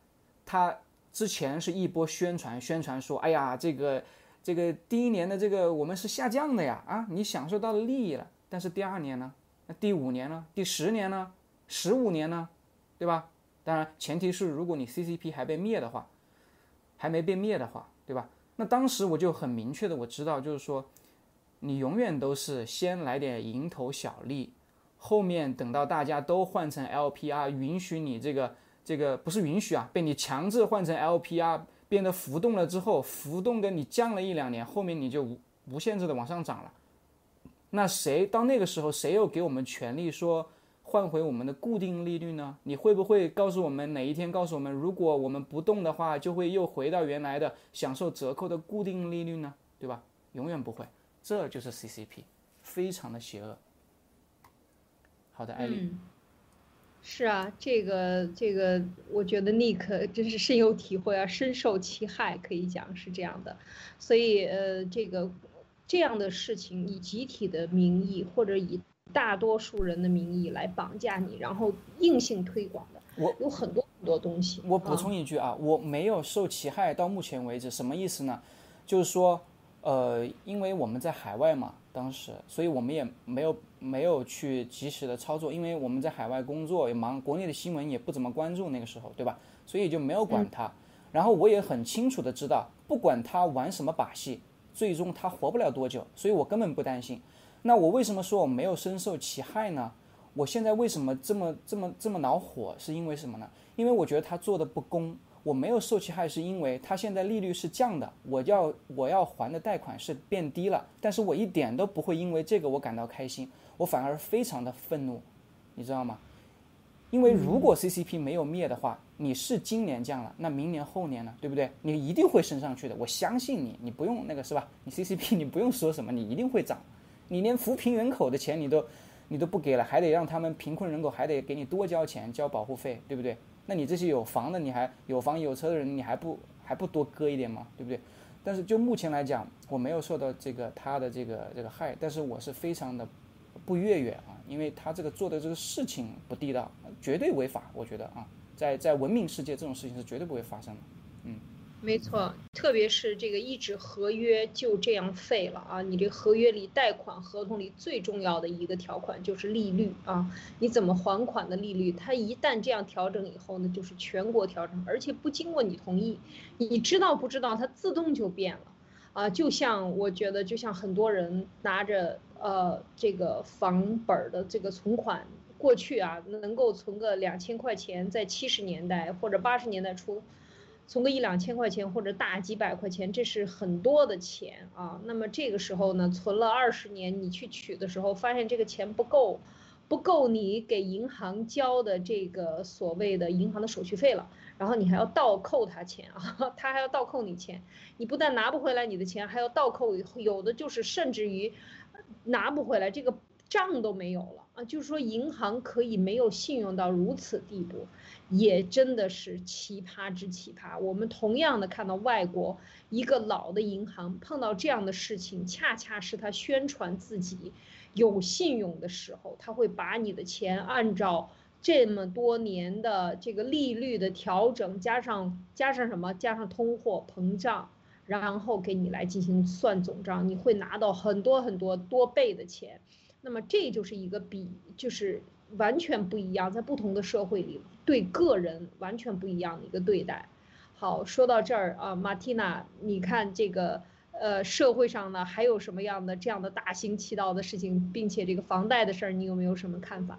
他之前是一波宣传，宣传说：“哎呀，这个这个第一年的这个我们是下降的呀，啊，你享受到了利益了。但是第二年呢？那第五年呢？第十年呢？十五年呢？对吧？当然，前提是如果你 CCP 还被灭的话，还没被灭的话，对吧？”那当时我就很明确的我知道，就是说，你永远都是先来点蝇头小利，后面等到大家都换成 LPR，允许你这个这个不是允许啊，被你强制换成 LPR，变得浮动了之后，浮动的你降了一两年，后面你就无无限制的往上涨了。那谁到那个时候，谁又给我们权利说？换回我们的固定利率呢？你会不会告诉我们哪一天告诉我们，如果我们不动的话，就会又回到原来的享受折扣的固定利率呢？对吧？永远不会，这就是 CCP，非常的邪恶。好的，艾丽。是啊，这个这个，我觉得 Nick 真是深有体会啊，深受其害，可以讲是这样的。所以呃，这个这样的事情以集体的名义或者以。大多数人的名义来绑架你，然后硬性推广的，我有很多很多东西。我补充一句啊，我没有受其害，到目前为止，什么意思呢？就是说，呃，因为我们在海外嘛，当时，所以我们也没有没有去及时的操作，因为我们在海外工作也忙，国内的新闻也不怎么关注那个时候，对吧？所以就没有管他。然后我也很清楚的知道，不管他玩什么把戏，最终他活不了多久，所以我根本不担心。那我为什么说我没有深受其害呢？我现在为什么这么这么这么恼火？是因为什么呢？因为我觉得他做的不公。我没有受其害，是因为它现在利率是降的，我要我要还的贷款是变低了，但是我一点都不会因为这个我感到开心，我反而非常的愤怒，你知道吗？因为如果 CCP 没有灭的话，你是今年降了，那明年后年呢？对不对？你一定会升上去的，我相信你，你不用那个是吧？你 CCP [LAUGHS] 你不用说什么，你一定会涨。你连扶贫人口的钱你都，你都不给了，还得让他们贫困人口还得给你多交钱，交保护费，对不对？那你这些有房的，你还有房有车的人，你还不还不多割一点吗？对不对？但是就目前来讲，我没有受到这个他的这个这个害，但是我是非常的不悦悦啊，因为他这个做的这个事情不地道，绝对违法，我觉得啊，在在文明世界这种事情是绝对不会发生的，没错，特别是这个一纸合约就这样废了啊！你这合约里贷款合同里最重要的一个条款就是利率啊，你怎么还款的利率，它一旦这样调整以后呢，就是全国调整，而且不经过你同意，你知道不知道它自动就变了啊！就像我觉得，就像很多人拿着呃这个房本的这个存款，过去啊能够存个两千块钱，在七十年代或者八十年代初。存个一两千块钱或者大几百块钱，这是很多的钱啊。那么这个时候呢，存了二十年，你去取的时候，发现这个钱不够，不够你给银行交的这个所谓的银行的手续费了，然后你还要倒扣他钱啊，[LAUGHS] 他还要倒扣你钱，你不但拿不回来你的钱，还要倒扣，有的就是甚至于拿不回来，这个账都没有了啊。就是说银行可以没有信用到如此地步。也真的是奇葩之奇葩。我们同样的看到外国一个老的银行碰到这样的事情，恰恰是他宣传自己有信用的时候，他会把你的钱按照这么多年的这个利率的调整，加上加上什么，加上通货膨胀，然后给你来进行算总账，你会拿到很多很多多倍的钱。那么这就是一个比就是完全不一样，在不同的社会里。对个人完全不一样的一个对待。好，说到这儿啊，马蒂娜，你看这个呃社会上呢还有什么样的这样的大行其道的事情，并且这个房贷的事儿，你有没有什么看法？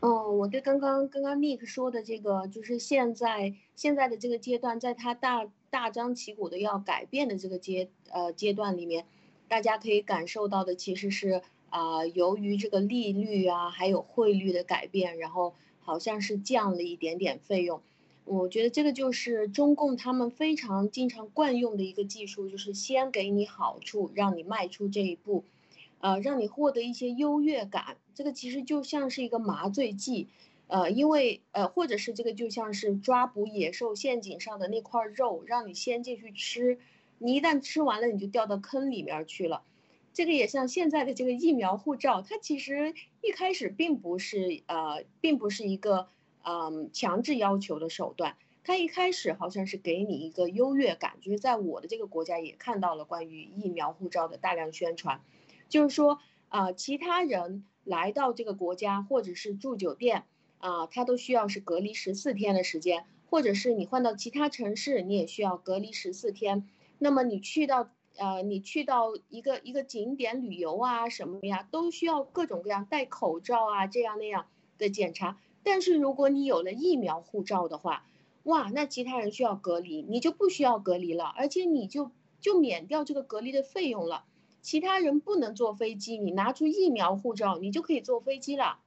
哦，我对刚刚刚刚 Nick 说的这个，就是现在现在的这个阶段，在他大大张旗鼓的要改变的这个阶呃阶段里面，大家可以感受到的其实是啊，由于这个利率啊还有汇率的改变，然后。好像是降了一点点费用，我觉得这个就是中共他们非常经常惯用的一个技术，就是先给你好处，让你迈出这一步，呃，让你获得一些优越感。这个其实就像是一个麻醉剂，呃，因为呃，或者是这个就像是抓捕野兽陷阱上的那块肉，让你先进去吃，你一旦吃完了，你就掉到坑里面去了。这个也像现在的这个疫苗护照，它其实一开始并不是呃，并不是一个嗯强制要求的手段，它一开始好像是给你一个优越感，就是在我的这个国家也看到了关于疫苗护照的大量宣传，就是说啊，其他人来到这个国家或者是住酒店啊，他都需要是隔离十四天的时间，或者是你换到其他城市，你也需要隔离十四天，那么你去到。呃，你去到一个一个景点旅游啊，什么呀，都需要各种各样戴口罩啊，这样那样的检查。但是如果你有了疫苗护照的话，哇，那其他人需要隔离，你就不需要隔离了，而且你就就免掉这个隔离的费用了。其他人不能坐飞机，你拿出疫苗护照，你就可以坐飞机了。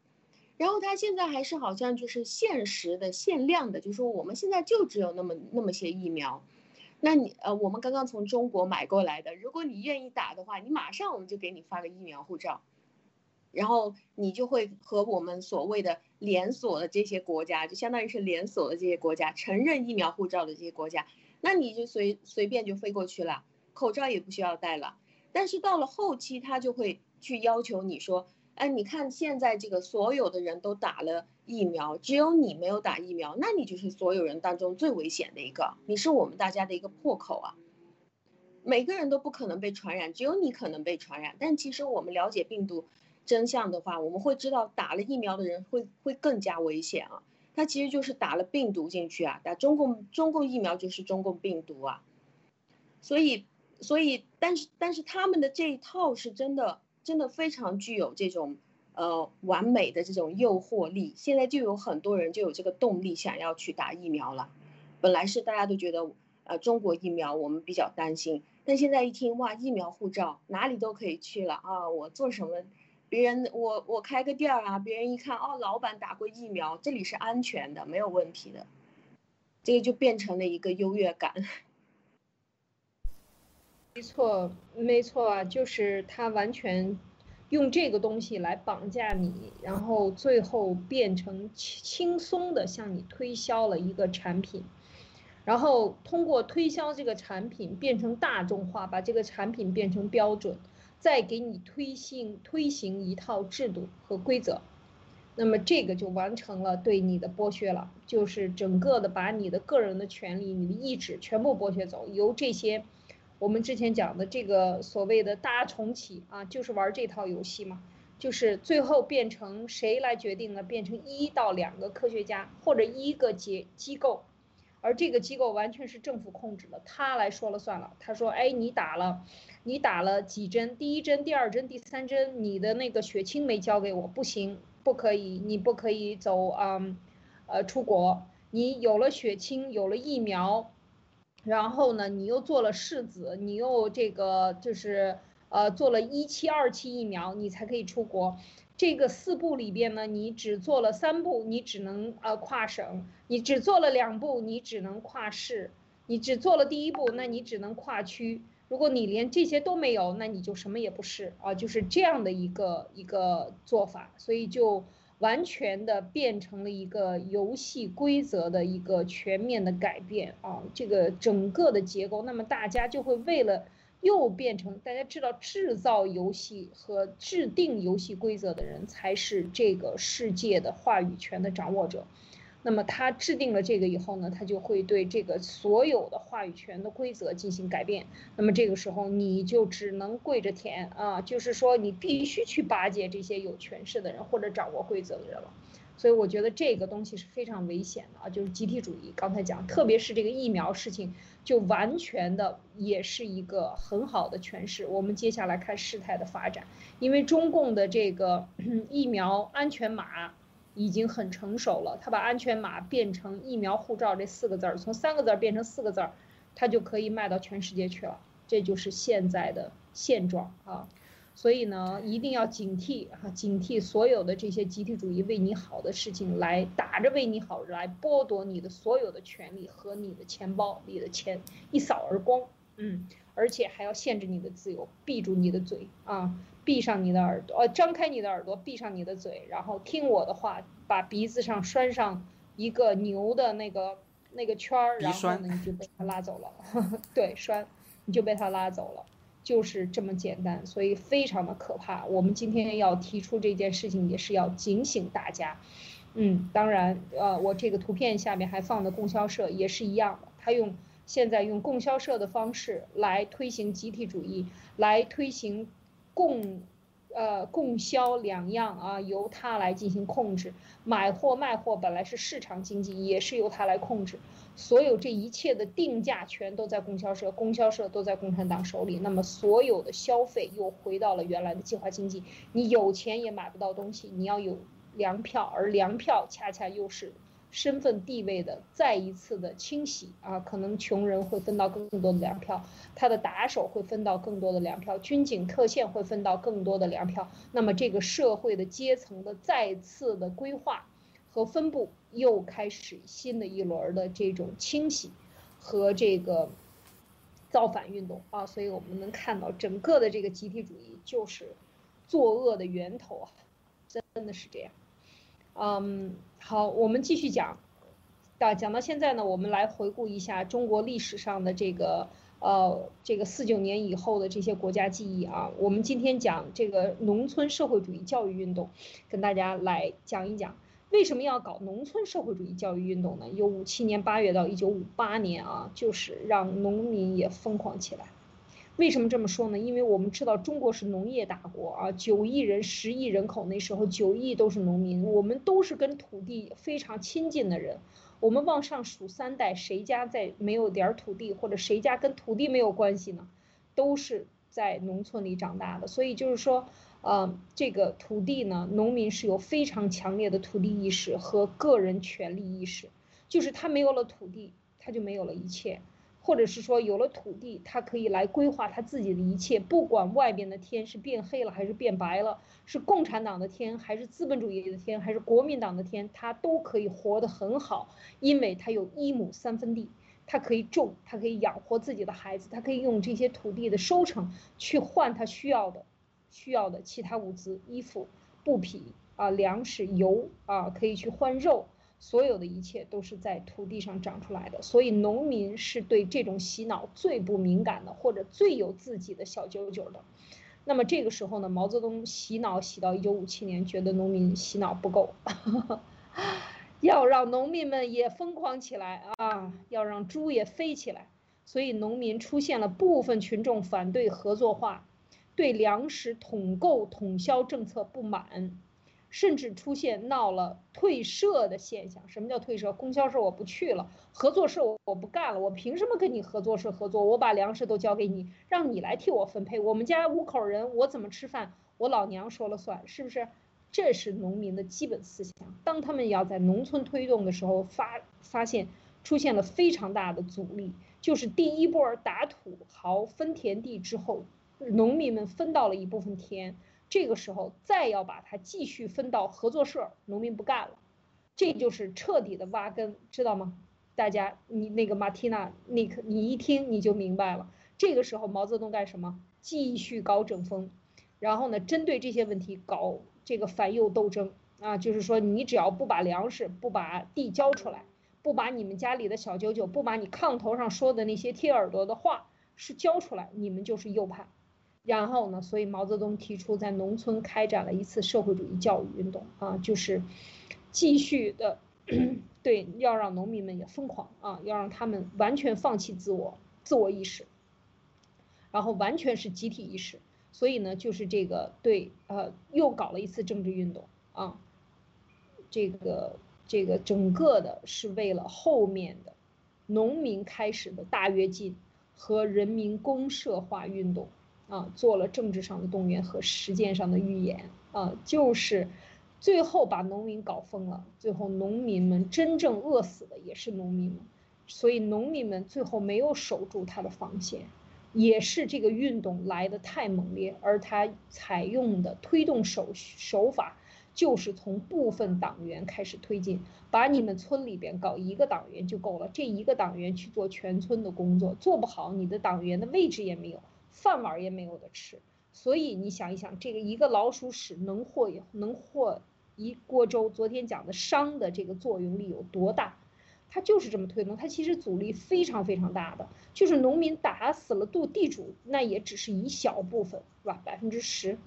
然后他现在还是好像就是限时的、限量的，就是说我们现在就只有那么那么些疫苗。那你呃，我们刚刚从中国买过来的，如果你愿意打的话，你马上我们就给你发个疫苗护照，然后你就会和我们所谓的连锁的这些国家，就相当于是连锁的这些国家承认疫苗护照的这些国家，那你就随随便就飞过去了，口罩也不需要戴了。但是到了后期，他就会去要求你说。哎，你看现在这个所有的人都打了疫苗，只有你没有打疫苗，那你就是所有人当中最危险的一个，你是我们大家的一个破口啊！每个人都不可能被传染，只有你可能被传染。但其实我们了解病毒真相的话，我们会知道打了疫苗的人会会更加危险啊！他其实就是打了病毒进去啊，打中共中共疫苗就是中共病毒啊！所以所以，但是但是他们的这一套是真的。真的非常具有这种，呃，完美的这种诱惑力。现在就有很多人就有这个动力想要去打疫苗了。本来是大家都觉得，呃，中国疫苗我们比较担心，但现在一听哇，疫苗护照哪里都可以去了啊！我做什么，别人我我开个店啊，别人一看哦，老板打过疫苗，这里是安全的，没有问题的。这个就变成了一个优越感。[LAUGHS] 没错，没错啊，就是他完全用这个东西来绑架你，然后最后变成轻松的向你推销了一个产品，然后通过推销这个产品变成大众化，把这个产品变成标准，再给你推行推行一套制度和规则，那么这个就完成了对你的剥削了，就是整个的把你的个人的权利、你的意志全部剥削走，由这些我们之前讲的这个所谓的大重启啊，就是玩这套游戏嘛。就是最后变成谁来决定呢？变成一到两个科学家或者一个结机构，而这个机构完全是政府控制的，他来说了算了。他说：“哎，你打了，你打了几针？第一针、第二针、第三针，你的那个血清没交给我，不行，不可以，你不可以走啊，呃，出国。你有了血清，有了疫苗，然后呢，你又做了试子，你又这个就是。”呃，做了一期、二期疫苗，你才可以出国。这个四步里边呢，你只做了三步，你只能呃跨省；你只做了两步，你只能跨市；你只做了第一步，那你只能跨区。如果你连这些都没有，那你就什么也不是啊，就是这样的一个一个做法，所以就完全的变成了一个游戏规则的一个全面的改变啊，这个整个的结构，那么大家就会为了。又变成大家知道，制造游戏和制定游戏规则的人才是这个世界的话语权的掌握者。那么他制定了这个以后呢，他就会对这个所有的话语权的规则进行改变。那么这个时候你就只能跪着舔啊，就是说你必须去巴结这些有权势的人或者掌握规则的人了。所以我觉得这个东西是非常危险的啊，就是集体主义。刚才讲，特别是这个疫苗事情，就完全的也是一个很好的诠释。我们接下来看事态的发展，因为中共的这个 [CLEARS THROAT] 疫苗安全码已经很成熟了，他把安全码变成疫苗护照这四个字儿，从三个字儿变成四个字儿，它就可以卖到全世界去了。这就是现在的现状啊。所以呢，一定要警惕啊，警惕所有的这些集体主义为你好的事情来打着为你好来剥夺你的所有的权利和你的钱包里的钱一扫而光，嗯，而且还要限制你的自由，闭住你的嘴啊，闭上你的耳朵，呃，张开你的耳朵，闭上你的嘴，然后听我的话，把鼻子上拴上一个牛的那个那个圈儿，然后呢你就被他拉走了，[LAUGHS] 对，拴，你就被他拉走了。就是这么简单，所以非常的可怕。我们今天要提出这件事情，也是要警醒大家。嗯，当然，呃，我这个图片下面还放的供销社也是一样的，他用现在用供销社的方式来推行集体主义，来推行供。呃，供销两样啊，由他来进行控制。买货卖货本来是市场经济，也是由他来控制。所有这一切的定价权都在供销社，供销社都在共产党手里。那么所有的消费又回到了原来的计划经济。你有钱也买不到东西，你要有粮票，而粮票恰恰又是。身份地位的再一次的清洗啊，可能穷人会分到更多的粮票，他的打手会分到更多的粮票，军警特线会分到更多的粮票。那么这个社会的阶层的再次的规划和分布又开始新的一轮的这种清洗和这个造反运动啊，所以我们能看到整个的这个集体主义就是作恶的源头啊，真的是这样。嗯，好，我们继续讲，到讲到现在呢，我们来回顾一下中国历史上的这个呃这个四九年以后的这些国家记忆啊。我们今天讲这个农村社会主义教育运动，跟大家来讲一讲为什么要搞农村社会主义教育运动呢？由五七年八月到一九五八年啊，就是让农民也疯狂起来。为什么这么说呢？因为我们知道中国是农业大国啊，九亿人、十亿人口，那时候九亿都是农民，我们都是跟土地非常亲近的人。我们往上数三代，谁家在没有点土地，或者谁家跟土地没有关系呢？都是在农村里长大的。所以就是说，呃，这个土地呢，农民是有非常强烈的土地意识和个人权利意识，就是他没有了土地，他就没有了一切。或者是说有了土地，他可以来规划他自己的一切，不管外边的天是变黑了还是变白了，是共产党的天还是资本主义的天还是国民党的天，他都可以活得很好，因为他有一亩三分地，他可以种，他可以养活自己的孩子，他可以用这些土地的收成去换他需要的，需要的其他物资，衣服、布匹啊，粮食、油啊，可以去换肉。所有的一切都是在土地上长出来的，所以农民是对这种洗脑最不敏感的，或者最有自己的小九九的。那么这个时候呢，毛泽东洗脑洗到一九五七年，觉得农民洗脑不够，[LAUGHS] 要让农民们也疯狂起来啊，要让猪也飞起来。所以农民出现了部分群众反对合作化，对粮食统购统销政策不满。甚至出现闹了退社的现象。什么叫退社？供销社我不去了，合作社我我不干了，我凭什么跟你合作社合作？我把粮食都交给你，让你来替我分配。我们家五口人，我怎么吃饭？我老娘说了算，是不是？这是农民的基本思想。当他们要在农村推动的时候，发发现出现了非常大的阻力，就是第一波打土豪分田地之后，农民们分到了一部分田。这个时候再要把它继续分到合作社，农民不干了，这就是彻底的挖根，知道吗？大家，你那个马蒂娜，尼克，你一听你就明白了。这个时候毛泽东干什么？继续搞整风，然后呢，针对这些问题搞这个反右斗争啊，就是说你只要不把粮食、不把地交出来，不把你们家里的小九九、不把你炕头上说的那些贴耳朵的话是交出来，你们就是右派。然后呢？所以毛泽东提出在农村开展了一次社会主义教育运动啊，就是继续的 [CLEARS THROAT] 对，要让农民们也疯狂啊，要让他们完全放弃自我自我意识，然后完全是集体意识。所以呢，就是这个对呃，又搞了一次政治运动啊，这个这个整个的是为了后面的农民开始的大跃进和人民公社化运动。啊，做了政治上的动员和实践上的预言啊，就是最后把农民搞疯了，最后农民们真正饿死的也是农民们，所以农民们最后没有守住他的防线，也是这个运动来的太猛烈，而他采用的推动手手法就是从部分党员开始推进，把你们村里边搞一个党员就够了，这一个党员去做全村的工作，做不好你的党员的位置也没有。饭碗也没有的吃，所以你想一想，这个一个老鼠屎能和能和一锅粥。昨天讲的商的这个作用力有多大？它就是这么推动，它其实阻力非常非常大的。就是农民打死了度地主，那也只是一小部分，是吧？百分之十，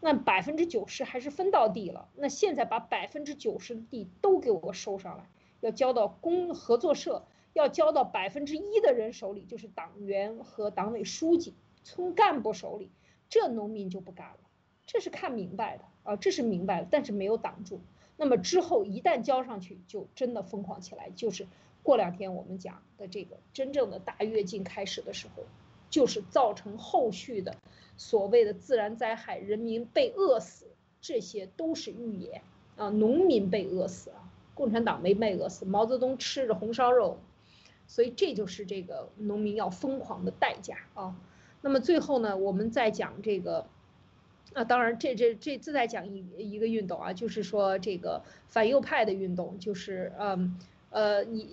那百分之九十还是分到地了。那现在把百分之九十的地都给我收上来，要交到公合作社，要交到百分之一的人手里，就是党员和党委书记。村干部手里，这农民就不干了，这是看明白的啊，这是明白的，但是没有挡住。那么之后一旦交上去，就真的疯狂起来。就是过两天我们讲的这个真正的大跃进开始的时候，就是造成后续的所谓的自然灾害、人民被饿死，这些都是预言啊。农民被饿死啊，共产党没被饿死，毛泽东吃着红烧肉，所以这就是这个农民要疯狂的代价啊。那么最后呢，我们再讲这个，啊，当然这这这次再讲一一个运动啊，就是说这个反右派的运动，就是嗯呃也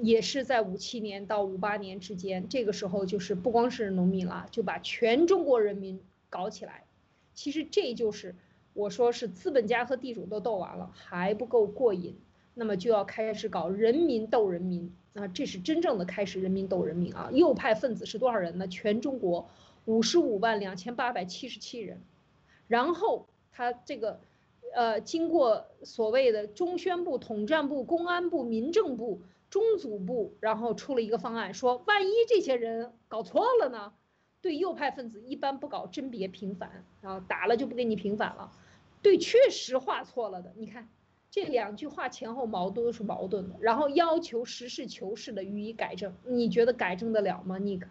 也是在五七年到五八年之间，这个时候就是不光是农民了，就把全中国人民搞起来。其实这就是我说是资本家和地主都斗完了还不够过瘾，那么就要开始搞人民斗人民。啊，这是真正的开始，人民斗人民啊！右派分子是多少人呢？全中国五十五万两千八百七十七人。然后他这个，呃，经过所谓的中宣部、统战部、公安部、民政部、中组部，然后出了一个方案，说万一这些人搞错了呢？对右派分子一般不搞甄别平反啊，打了就不给你平反了。对确实画错了的，你看。这两句话前后矛盾是矛盾的，然后要求实事求是的予以改正，你觉得改正得了吗？尼克，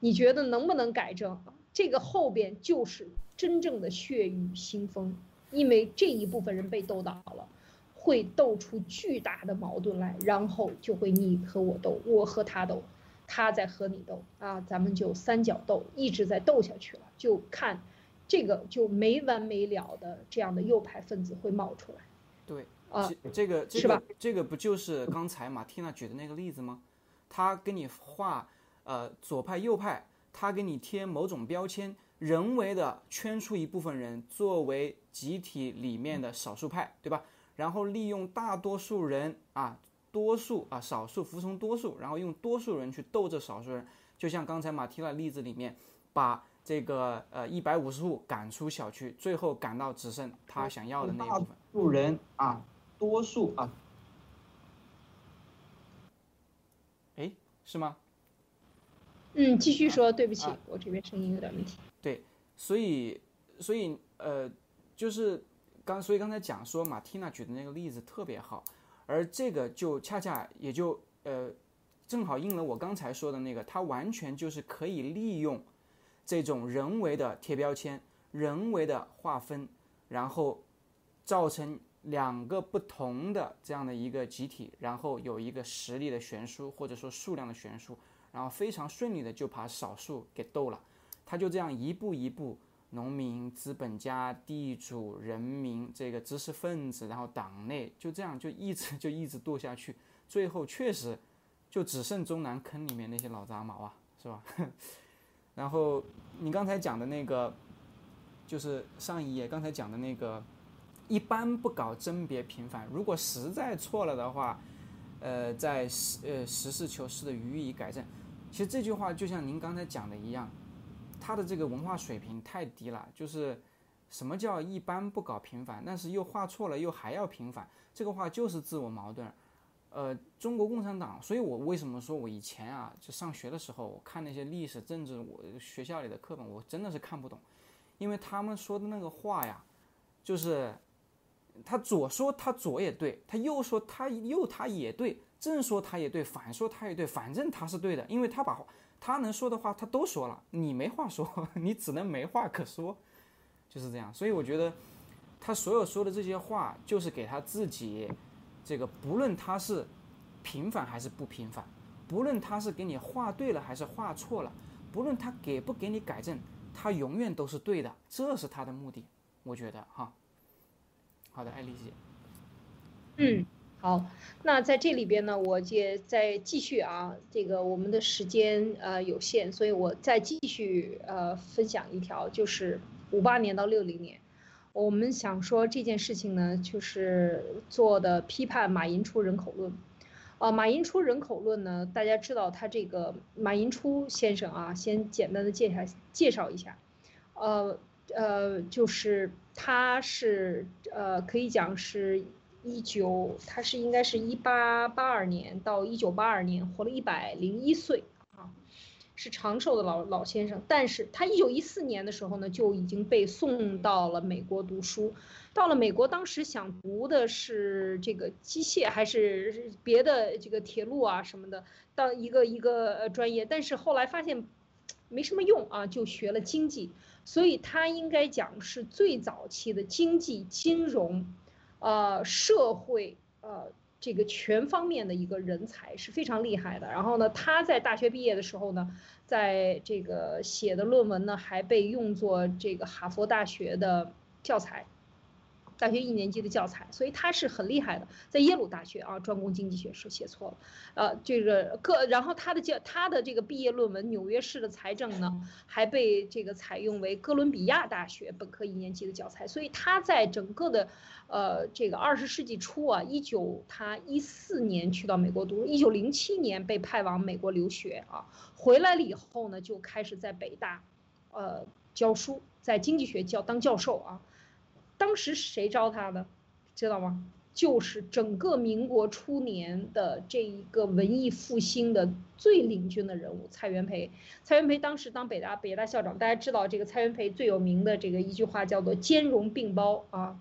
你觉得能不能改正？这个后边就是真正的血雨腥风，因为这一部分人被斗倒了，会斗出巨大的矛盾来，然后就会你和我斗，我和他斗，他在和你斗啊，咱们就三角斗，一直在斗下去了，就看这个就没完没了的这样的右派分子会冒出来。对，啊，这个这个这个不就是刚才马蒂娜举的那个例子吗？他给你画，呃，左派右派，他给你贴某种标签，人为的圈出一部分人作为集体里面的少数派，对吧？然后利用大多数人啊，多数啊，少数服从多数，然后用多数人去斗这少数人，就像刚才马蒂娜例子里面，把这个呃一百五十户赶出小区，最后赶到只剩他想要的那一部分。数人啊，多数啊。哎，是吗？嗯，继续说，对不起，我这边声音有点问题。对，所以所以呃，就是刚所以刚才讲说马蒂娜举的那个例子特别好，而这个就恰恰也就呃正好应了我刚才说的那个，它完全就是可以利用这种人为的贴标签、人为的划分，然后造成两个不同的这样的一个集体，然后有一个实力的悬殊或者说数量的悬殊。然后非常顺利的就把少数给斗了，他就这样一步一步，农民、资本家、地主、人民，这个知识分子，然后党内就这样就一直 [LAUGHS] 就一直斗下去，最后确实就只剩中南坑里面那些老杂毛啊，是吧？然后你刚才讲的那个，就是上一页刚才讲的那个，一般不搞甄别频繁，如果实在错了的话，呃，在实呃实事求是的予以改正。其实这句话就像您刚才讲的一样，他的这个文化水平太低了。就是什么叫一般不搞平反，但是又画错了又还要平反，这个话就是自我矛盾。呃，中国共产党，所以我为什么说我以前啊，就上学的时候，我看那些历史政治，我学校里的课本，我真的是看不懂，因为他们说的那个话呀，就是他左说他左也对，他右说他右他也对。正说他也对，反说他也对，反正他是对的，因为他把他能说的话他都说了，你没话说，[LAUGHS] 你只能没话可说，就是这样。所以我觉得他所有说的这些话，就是给他自己，这个不论他是平凡还是不平凡，不论他是给你画对了还是画错了，不论他给不给你改正，他永远都是对的，这是他的目的。我觉得哈，好的，艾丽姐，嗯。好，那在这里边呢，我也再继续啊，这个我们的时间呃有限，所以我再继续呃分享一条，就是五八年到六零年，我们想说这件事情呢，就是做的批判马寅初人口论，啊，马寅初人口论呢，大家知道他这个马寅初先生啊，先简单的介绍介绍一下，呃呃，就是他是呃可以讲是。一九，他是应该是一八八二年到一九八二年，活了一百零一岁，是长寿的老老先生。但是他一九一四年的时候呢，就已经被送到了美国读书。到了美国，当时想读的是这个机械还是别的这个铁路啊什么的，到一个一个专业。但是后来发现没什么用啊，就学了经济。所以他应该讲是最早期的经济金融。呃，社会呃，这个全方面的一个人才是非常厉害的。然后呢，他在大学毕业的时候呢，在这个写的论文呢，还被用作这个哈佛大学的教材。大学一年级的教材，所以他是很厉害的，在耶鲁大学啊，专攻经济学是写错了，呃，这个个，然后他的教他的这个毕业论文，纽约市的财政呢，还被这个采用为哥伦比亚大学本科一年级的教材，所以他在整个的，呃，这个二十世纪初啊，一九他一四年去到美国读，一九零七年被派往美国留学啊，回来了以后呢，就开始在北大，呃，教书，在经济学教当教授啊。当时谁招他的，知道吗？就是整个民国初年的这一个文艺复兴的最领军的人物蔡元培。蔡元培当时当北大北大校长，大家知道这个蔡元培最有名的这个一句话叫做“兼容并包”啊，“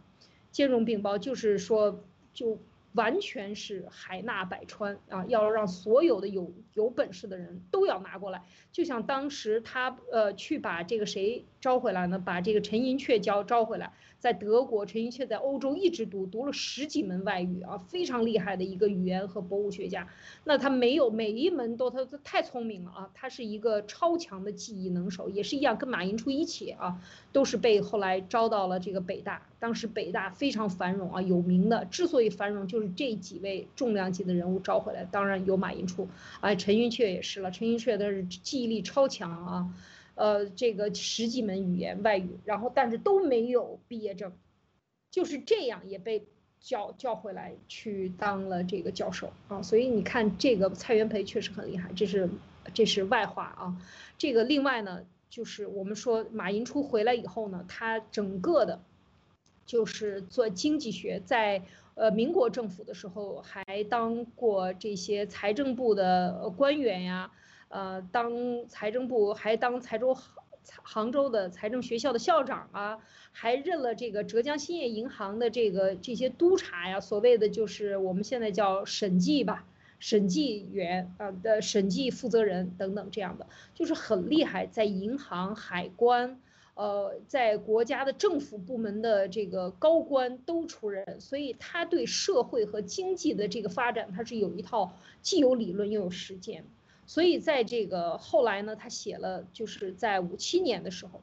兼容并包”就是说就。完全是海纳百川啊！要让所有的有有本事的人都要拿过来，就像当时他呃去把这个谁招回来呢？把这个陈寅恪教招回来，在德国，陈寅恪在欧洲一直读，读了十几门外语啊，非常厉害的一个语言和博物学家。那他没有每一门都他他太聪明了啊！他是一个超强的记忆能手，也是一样跟马寅初一起啊，都是被后来招到了这个北大。当时北大非常繁荣啊，有名的之所以繁荣，就是这几位重量级的人物招回来。当然有马寅初，啊，陈寅恪也是了。陈寅恪的是记忆力超强啊，呃，这个十几门语言外语，然后但是都没有毕业证，就是这样也被叫叫回来去当了这个教授啊。所以你看这个蔡元培确实很厉害，这是这是外话啊。这个另外呢。就是我们说马寅初回来以后呢，他整个的，就是做经济学，在呃民国政府的时候还当过这些财政部的官员呀，呃，当财政部还当财州杭杭州的财政学校的校长啊，还任了这个浙江兴业银行的这个这些督察呀，所谓的就是我们现在叫审计吧。审计员啊的审计负责人等等这样的，就是很厉害，在银行、海关，呃，在国家的政府部门的这个高官都出任，所以他对社会和经济的这个发展，他是有一套既有理论又有实践。所以在这个后来呢，他写了，就是在五七年的时候。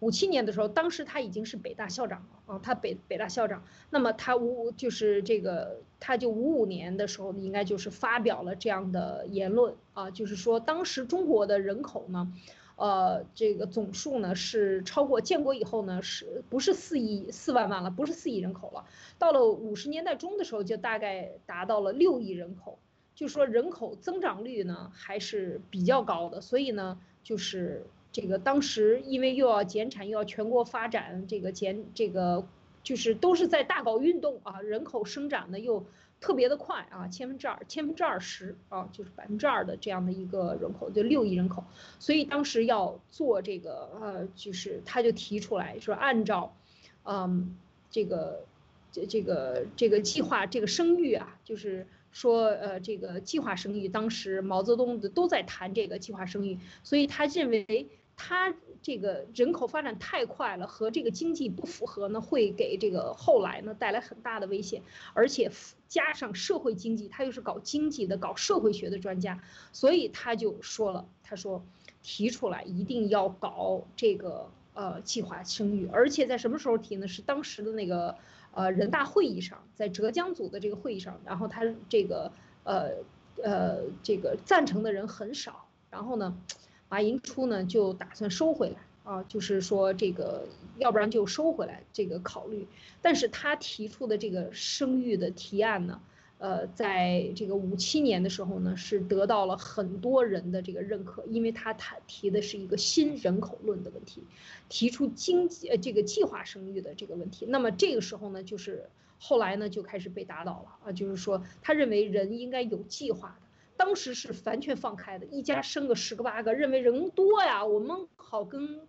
五七年的时候，当时他已经是北大校长了啊，他北北大校长。那么他五就是这个，他就五五年的时候，应该就是发表了这样的言论啊，就是说当时中国的人口呢，呃，这个总数呢是超过建国以后呢是不是四亿四万万了，不是四亿人口了。到了五十年代中的时候，就大概达到了六亿人口，就说人口增长率呢还是比较高的，所以呢就是。这个当时因为又要减产又要全国发展，这个减这个就是都是在大搞运动啊，人口生长的又特别的快啊，千分之二千分之二十啊，就是百分之二的这样的一个人口，就六亿人口，所以当时要做这个呃，就是他就提出来说按照，嗯，这个这这个这个计划这个生育啊，就是说呃这个计划生育，当时毛泽东的都在谈这个计划生育，所以他认为。他这个人口发展太快了，和这个经济不符合呢，会给这个后来呢带来很大的危险，而且加上社会经济，他又是搞经济的、搞社会学的专家，所以他就说了，他说提出来一定要搞这个呃计划生育，而且在什么时候提呢？是当时的那个呃人大会议上，在浙江组的这个会议上，然后他这个呃呃这个赞成的人很少，然后呢。马寅初呢就打算收回来啊，就是说这个，要不然就收回来这个考虑。但是他提出的这个生育的提案呢，呃，在这个五七年的时候呢，是得到了很多人的这个认可，因为他他提的是一个新人口论的问题，提出经济呃这个计划生育的这个问题。那么这个时候呢，就是后来呢就开始被打倒了啊，就是说他认为人应该有计划的。当时是完全放开的，一家生个十个八个，认为人多呀，我们好跟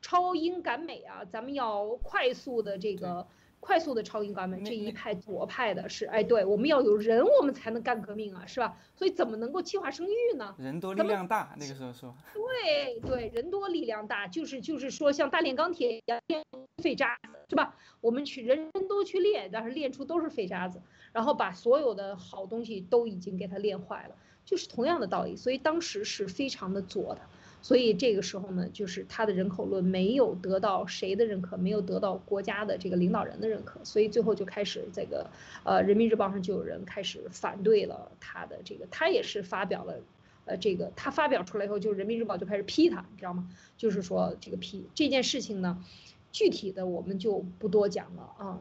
超英赶美啊，咱们要快速的这个快速的超英赶美。这一派左派的是，哎，对，我们要有人，我们才能干革命啊，是吧？所以怎么能够计划生育呢？人多力量大，那个时候说。[LAUGHS] 对对，人多力量大，就是就是说像大炼钢铁一样炼废渣子，是吧？我们去人人都去炼，但是炼出都是废渣子，然后把所有的好东西都已经给它炼坏了。就是同样的道理，所以当时是非常的左的，所以这个时候呢，就是他的人口论没有得到谁的认可，没有得到国家的这个领导人的认可，所以最后就开始这个，呃，人民日报上就有人开始反对了他的这个，他也是发表了，呃，这个他发表出来以后，就人民日报就开始批他，你知道吗？就是说这个批这件事情呢，具体的我们就不多讲了啊，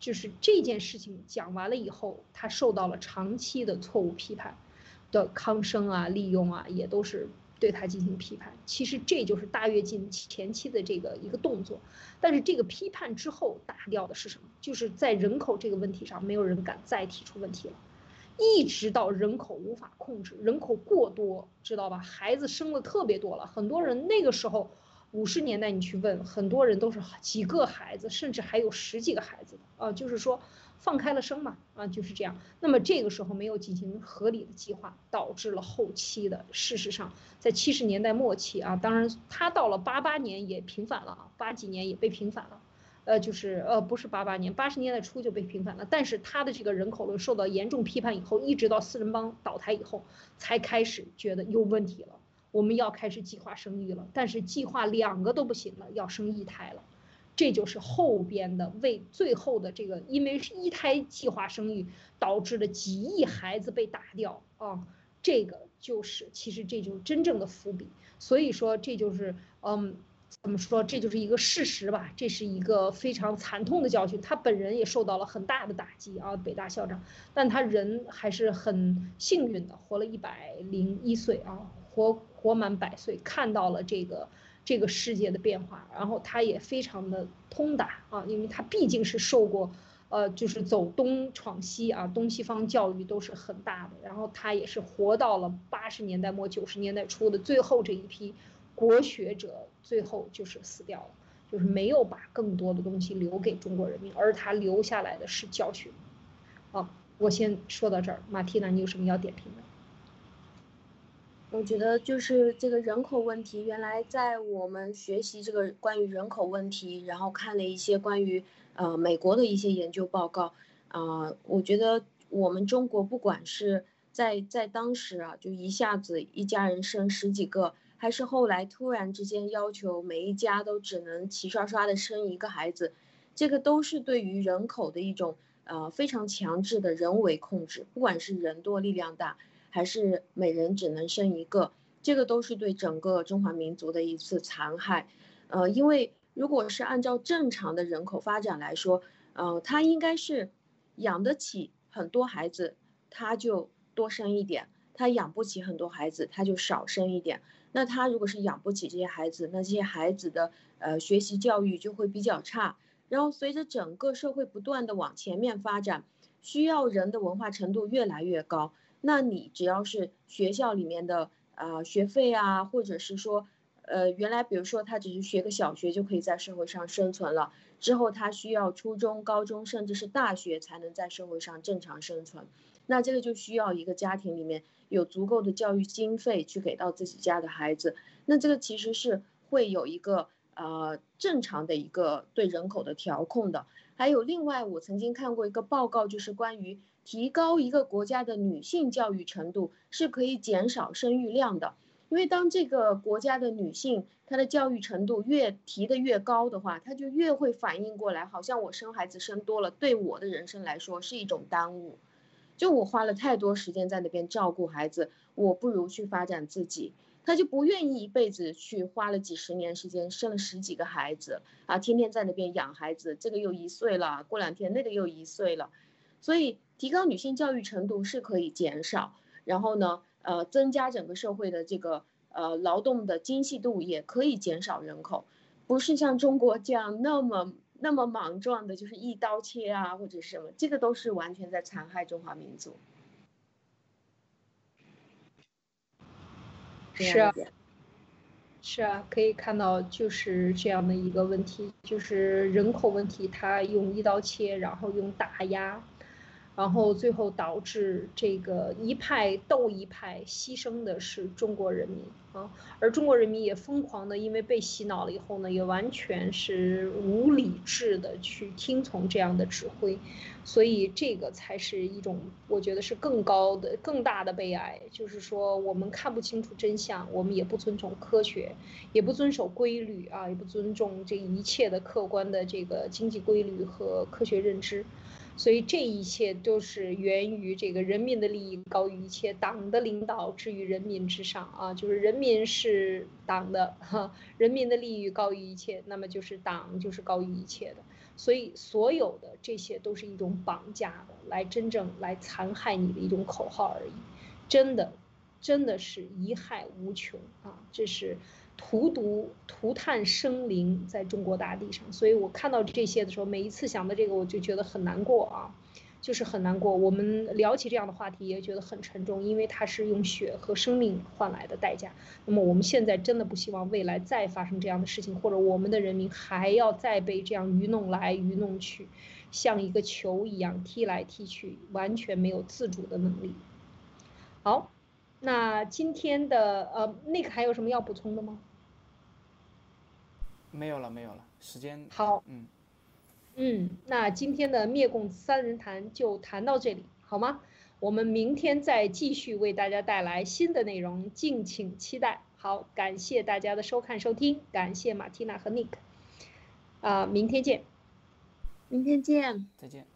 就是这件事情讲完了以后，他受到了长期的错误批判。的康生啊，利用啊，也都是对他进行批判。其实这就是大跃进前期的这个一个动作。但是这个批判之后打掉的是什么？就是在人口这个问题上，没有人敢再提出问题了。一直到人口无法控制，人口过多，知道吧？孩子生的特别多了，很多人那个时候五十年代你去问，很多人都是几个孩子，甚至还有十几个孩子的啊，就是说。放开了生嘛，啊，就是这样。那么这个时候没有进行合理的计划，导致了后期的。事实上，在七十年代末期啊，当然他到了八八年也平反了啊，八几年也被平反了，呃，就是呃不是八八年，八十年代初就被平反了。但是他的这个人口论受到严重批判以后，一直到四人帮倒台以后，才开始觉得有问题了，我们要开始计划生育了。但是计划两个都不行了，要生一胎了。这就是后边的为最后的这个，因为是一胎计划生育导致的几亿孩子被打掉啊，这个就是其实这就是真正的伏笔。所以说这就是嗯，怎么说这就是一个事实吧，这是一个非常惨痛的教训。他本人也受到了很大的打击啊，北大校长，但他人还是很幸运的，活了一百零一岁啊。活活满百岁，看到了这个这个世界的变化，然后他也非常的通达啊，因为他毕竟是受过，呃，就是走东闯西啊，东西方教育都是很大的，然后他也是活到了八十年代末九十年代初的最后这一批国学者，最后就是死掉了，就是没有把更多的东西留给中国人民，而他留下来的是教训。好，我先说到这儿，马蒂娜，你有什么要点评的？我觉得就是这个人口问题，原来在我们学习这个关于人口问题，然后看了一些关于呃美国的一些研究报告，啊，我觉得我们中国不管是在在当时啊，就一下子一家人生十几个，还是后来突然之间要求每一家都只能齐刷刷的生一个孩子，这个都是对于人口的一种呃非常强制的人为控制，不管是人多力量大。还是每人只能生一个，这个都是对整个中华民族的一次残害，呃，因为如果是按照正常的人口发展来说，呃，他应该是养得起很多孩子，他就多生一点；他养不起很多孩子，他就少生一点。那他如果是养不起这些孩子，那这些孩子的呃学习教育就会比较差。然后随着整个社会不断的往前面发展，需要人的文化程度越来越高。那你只要是学校里面的啊学费啊，或者是说，呃，原来比如说他只是学个小学就可以在社会上生存了，之后他需要初中、高中甚至是大学才能在社会上正常生存，那这个就需要一个家庭里面有足够的教育经费去给到自己家的孩子，那这个其实是会有一个呃正常的一个对人口的调控的。还有另外，我曾经看过一个报告，就是关于。提高一个国家的女性教育程度是可以减少生育量的，因为当这个国家的女性她的教育程度越提的越高的话，她就越会反应过来，好像我生孩子生多了，对我的人生来说是一种耽误。就我花了太多时间在那边照顾孩子，我不如去发展自己。她就不愿意一辈子去花了几十年时间生了十几个孩子啊，天天在那边养孩子，这个又一岁了，过两天那个又一岁了，所以。提高女性教育程度是可以减少，然后呢，呃，增加整个社会的这个呃劳动的精细度，也可以减少人口，不是像中国这样那么那么莽撞的，就是一刀切啊，或者什么，这个都是完全在残害中华民族。是啊，是啊，可以看到就是这样的一个问题，就是人口问题，他用一刀切，然后用打压。然后最后导致这个一派斗一派，牺牲的是中国人民。啊，而中国人民也疯狂的，因为被洗脑了以后呢，也完全是无理智的去听从这样的指挥，所以这个才是一种，我觉得是更高的、更大的悲哀，就是说我们看不清楚真相，我们也不尊重科学，也不遵守规律啊，也不尊重这一切的客观的这个经济规律和科学认知。所以这一切都是源于这个人民的利益高于一切，党的领导置于人民之上啊，就是人民是党的哈，人民的利益高于一切，那么就是党就是高于一切的。所以所有的这些都是一种绑架的，来真正来残害你的一种口号而已，真的，真的是贻害无穷啊，这是。荼毒、涂炭生灵在中国大地上，所以我看到这些的时候，每一次想到这个，我就觉得很难过啊，就是很难过。我们聊起这样的话题也觉得很沉重，因为它是用血和生命换来的代价。那么我们现在真的不希望未来再发生这样的事情，或者我们的人民还要再被这样愚弄来愚弄去，像一个球一样踢来踢去，完全没有自主的能力。好，那今天的呃，那个还有什么要补充的吗？没有了，没有了，时间好，嗯，嗯，那今天的灭共三人谈就谈到这里，好吗？我们明天再继续为大家带来新的内容，敬请期待。好，感谢大家的收看收听，感谢马蒂娜和 Nick，啊，明天见，明天见，再见。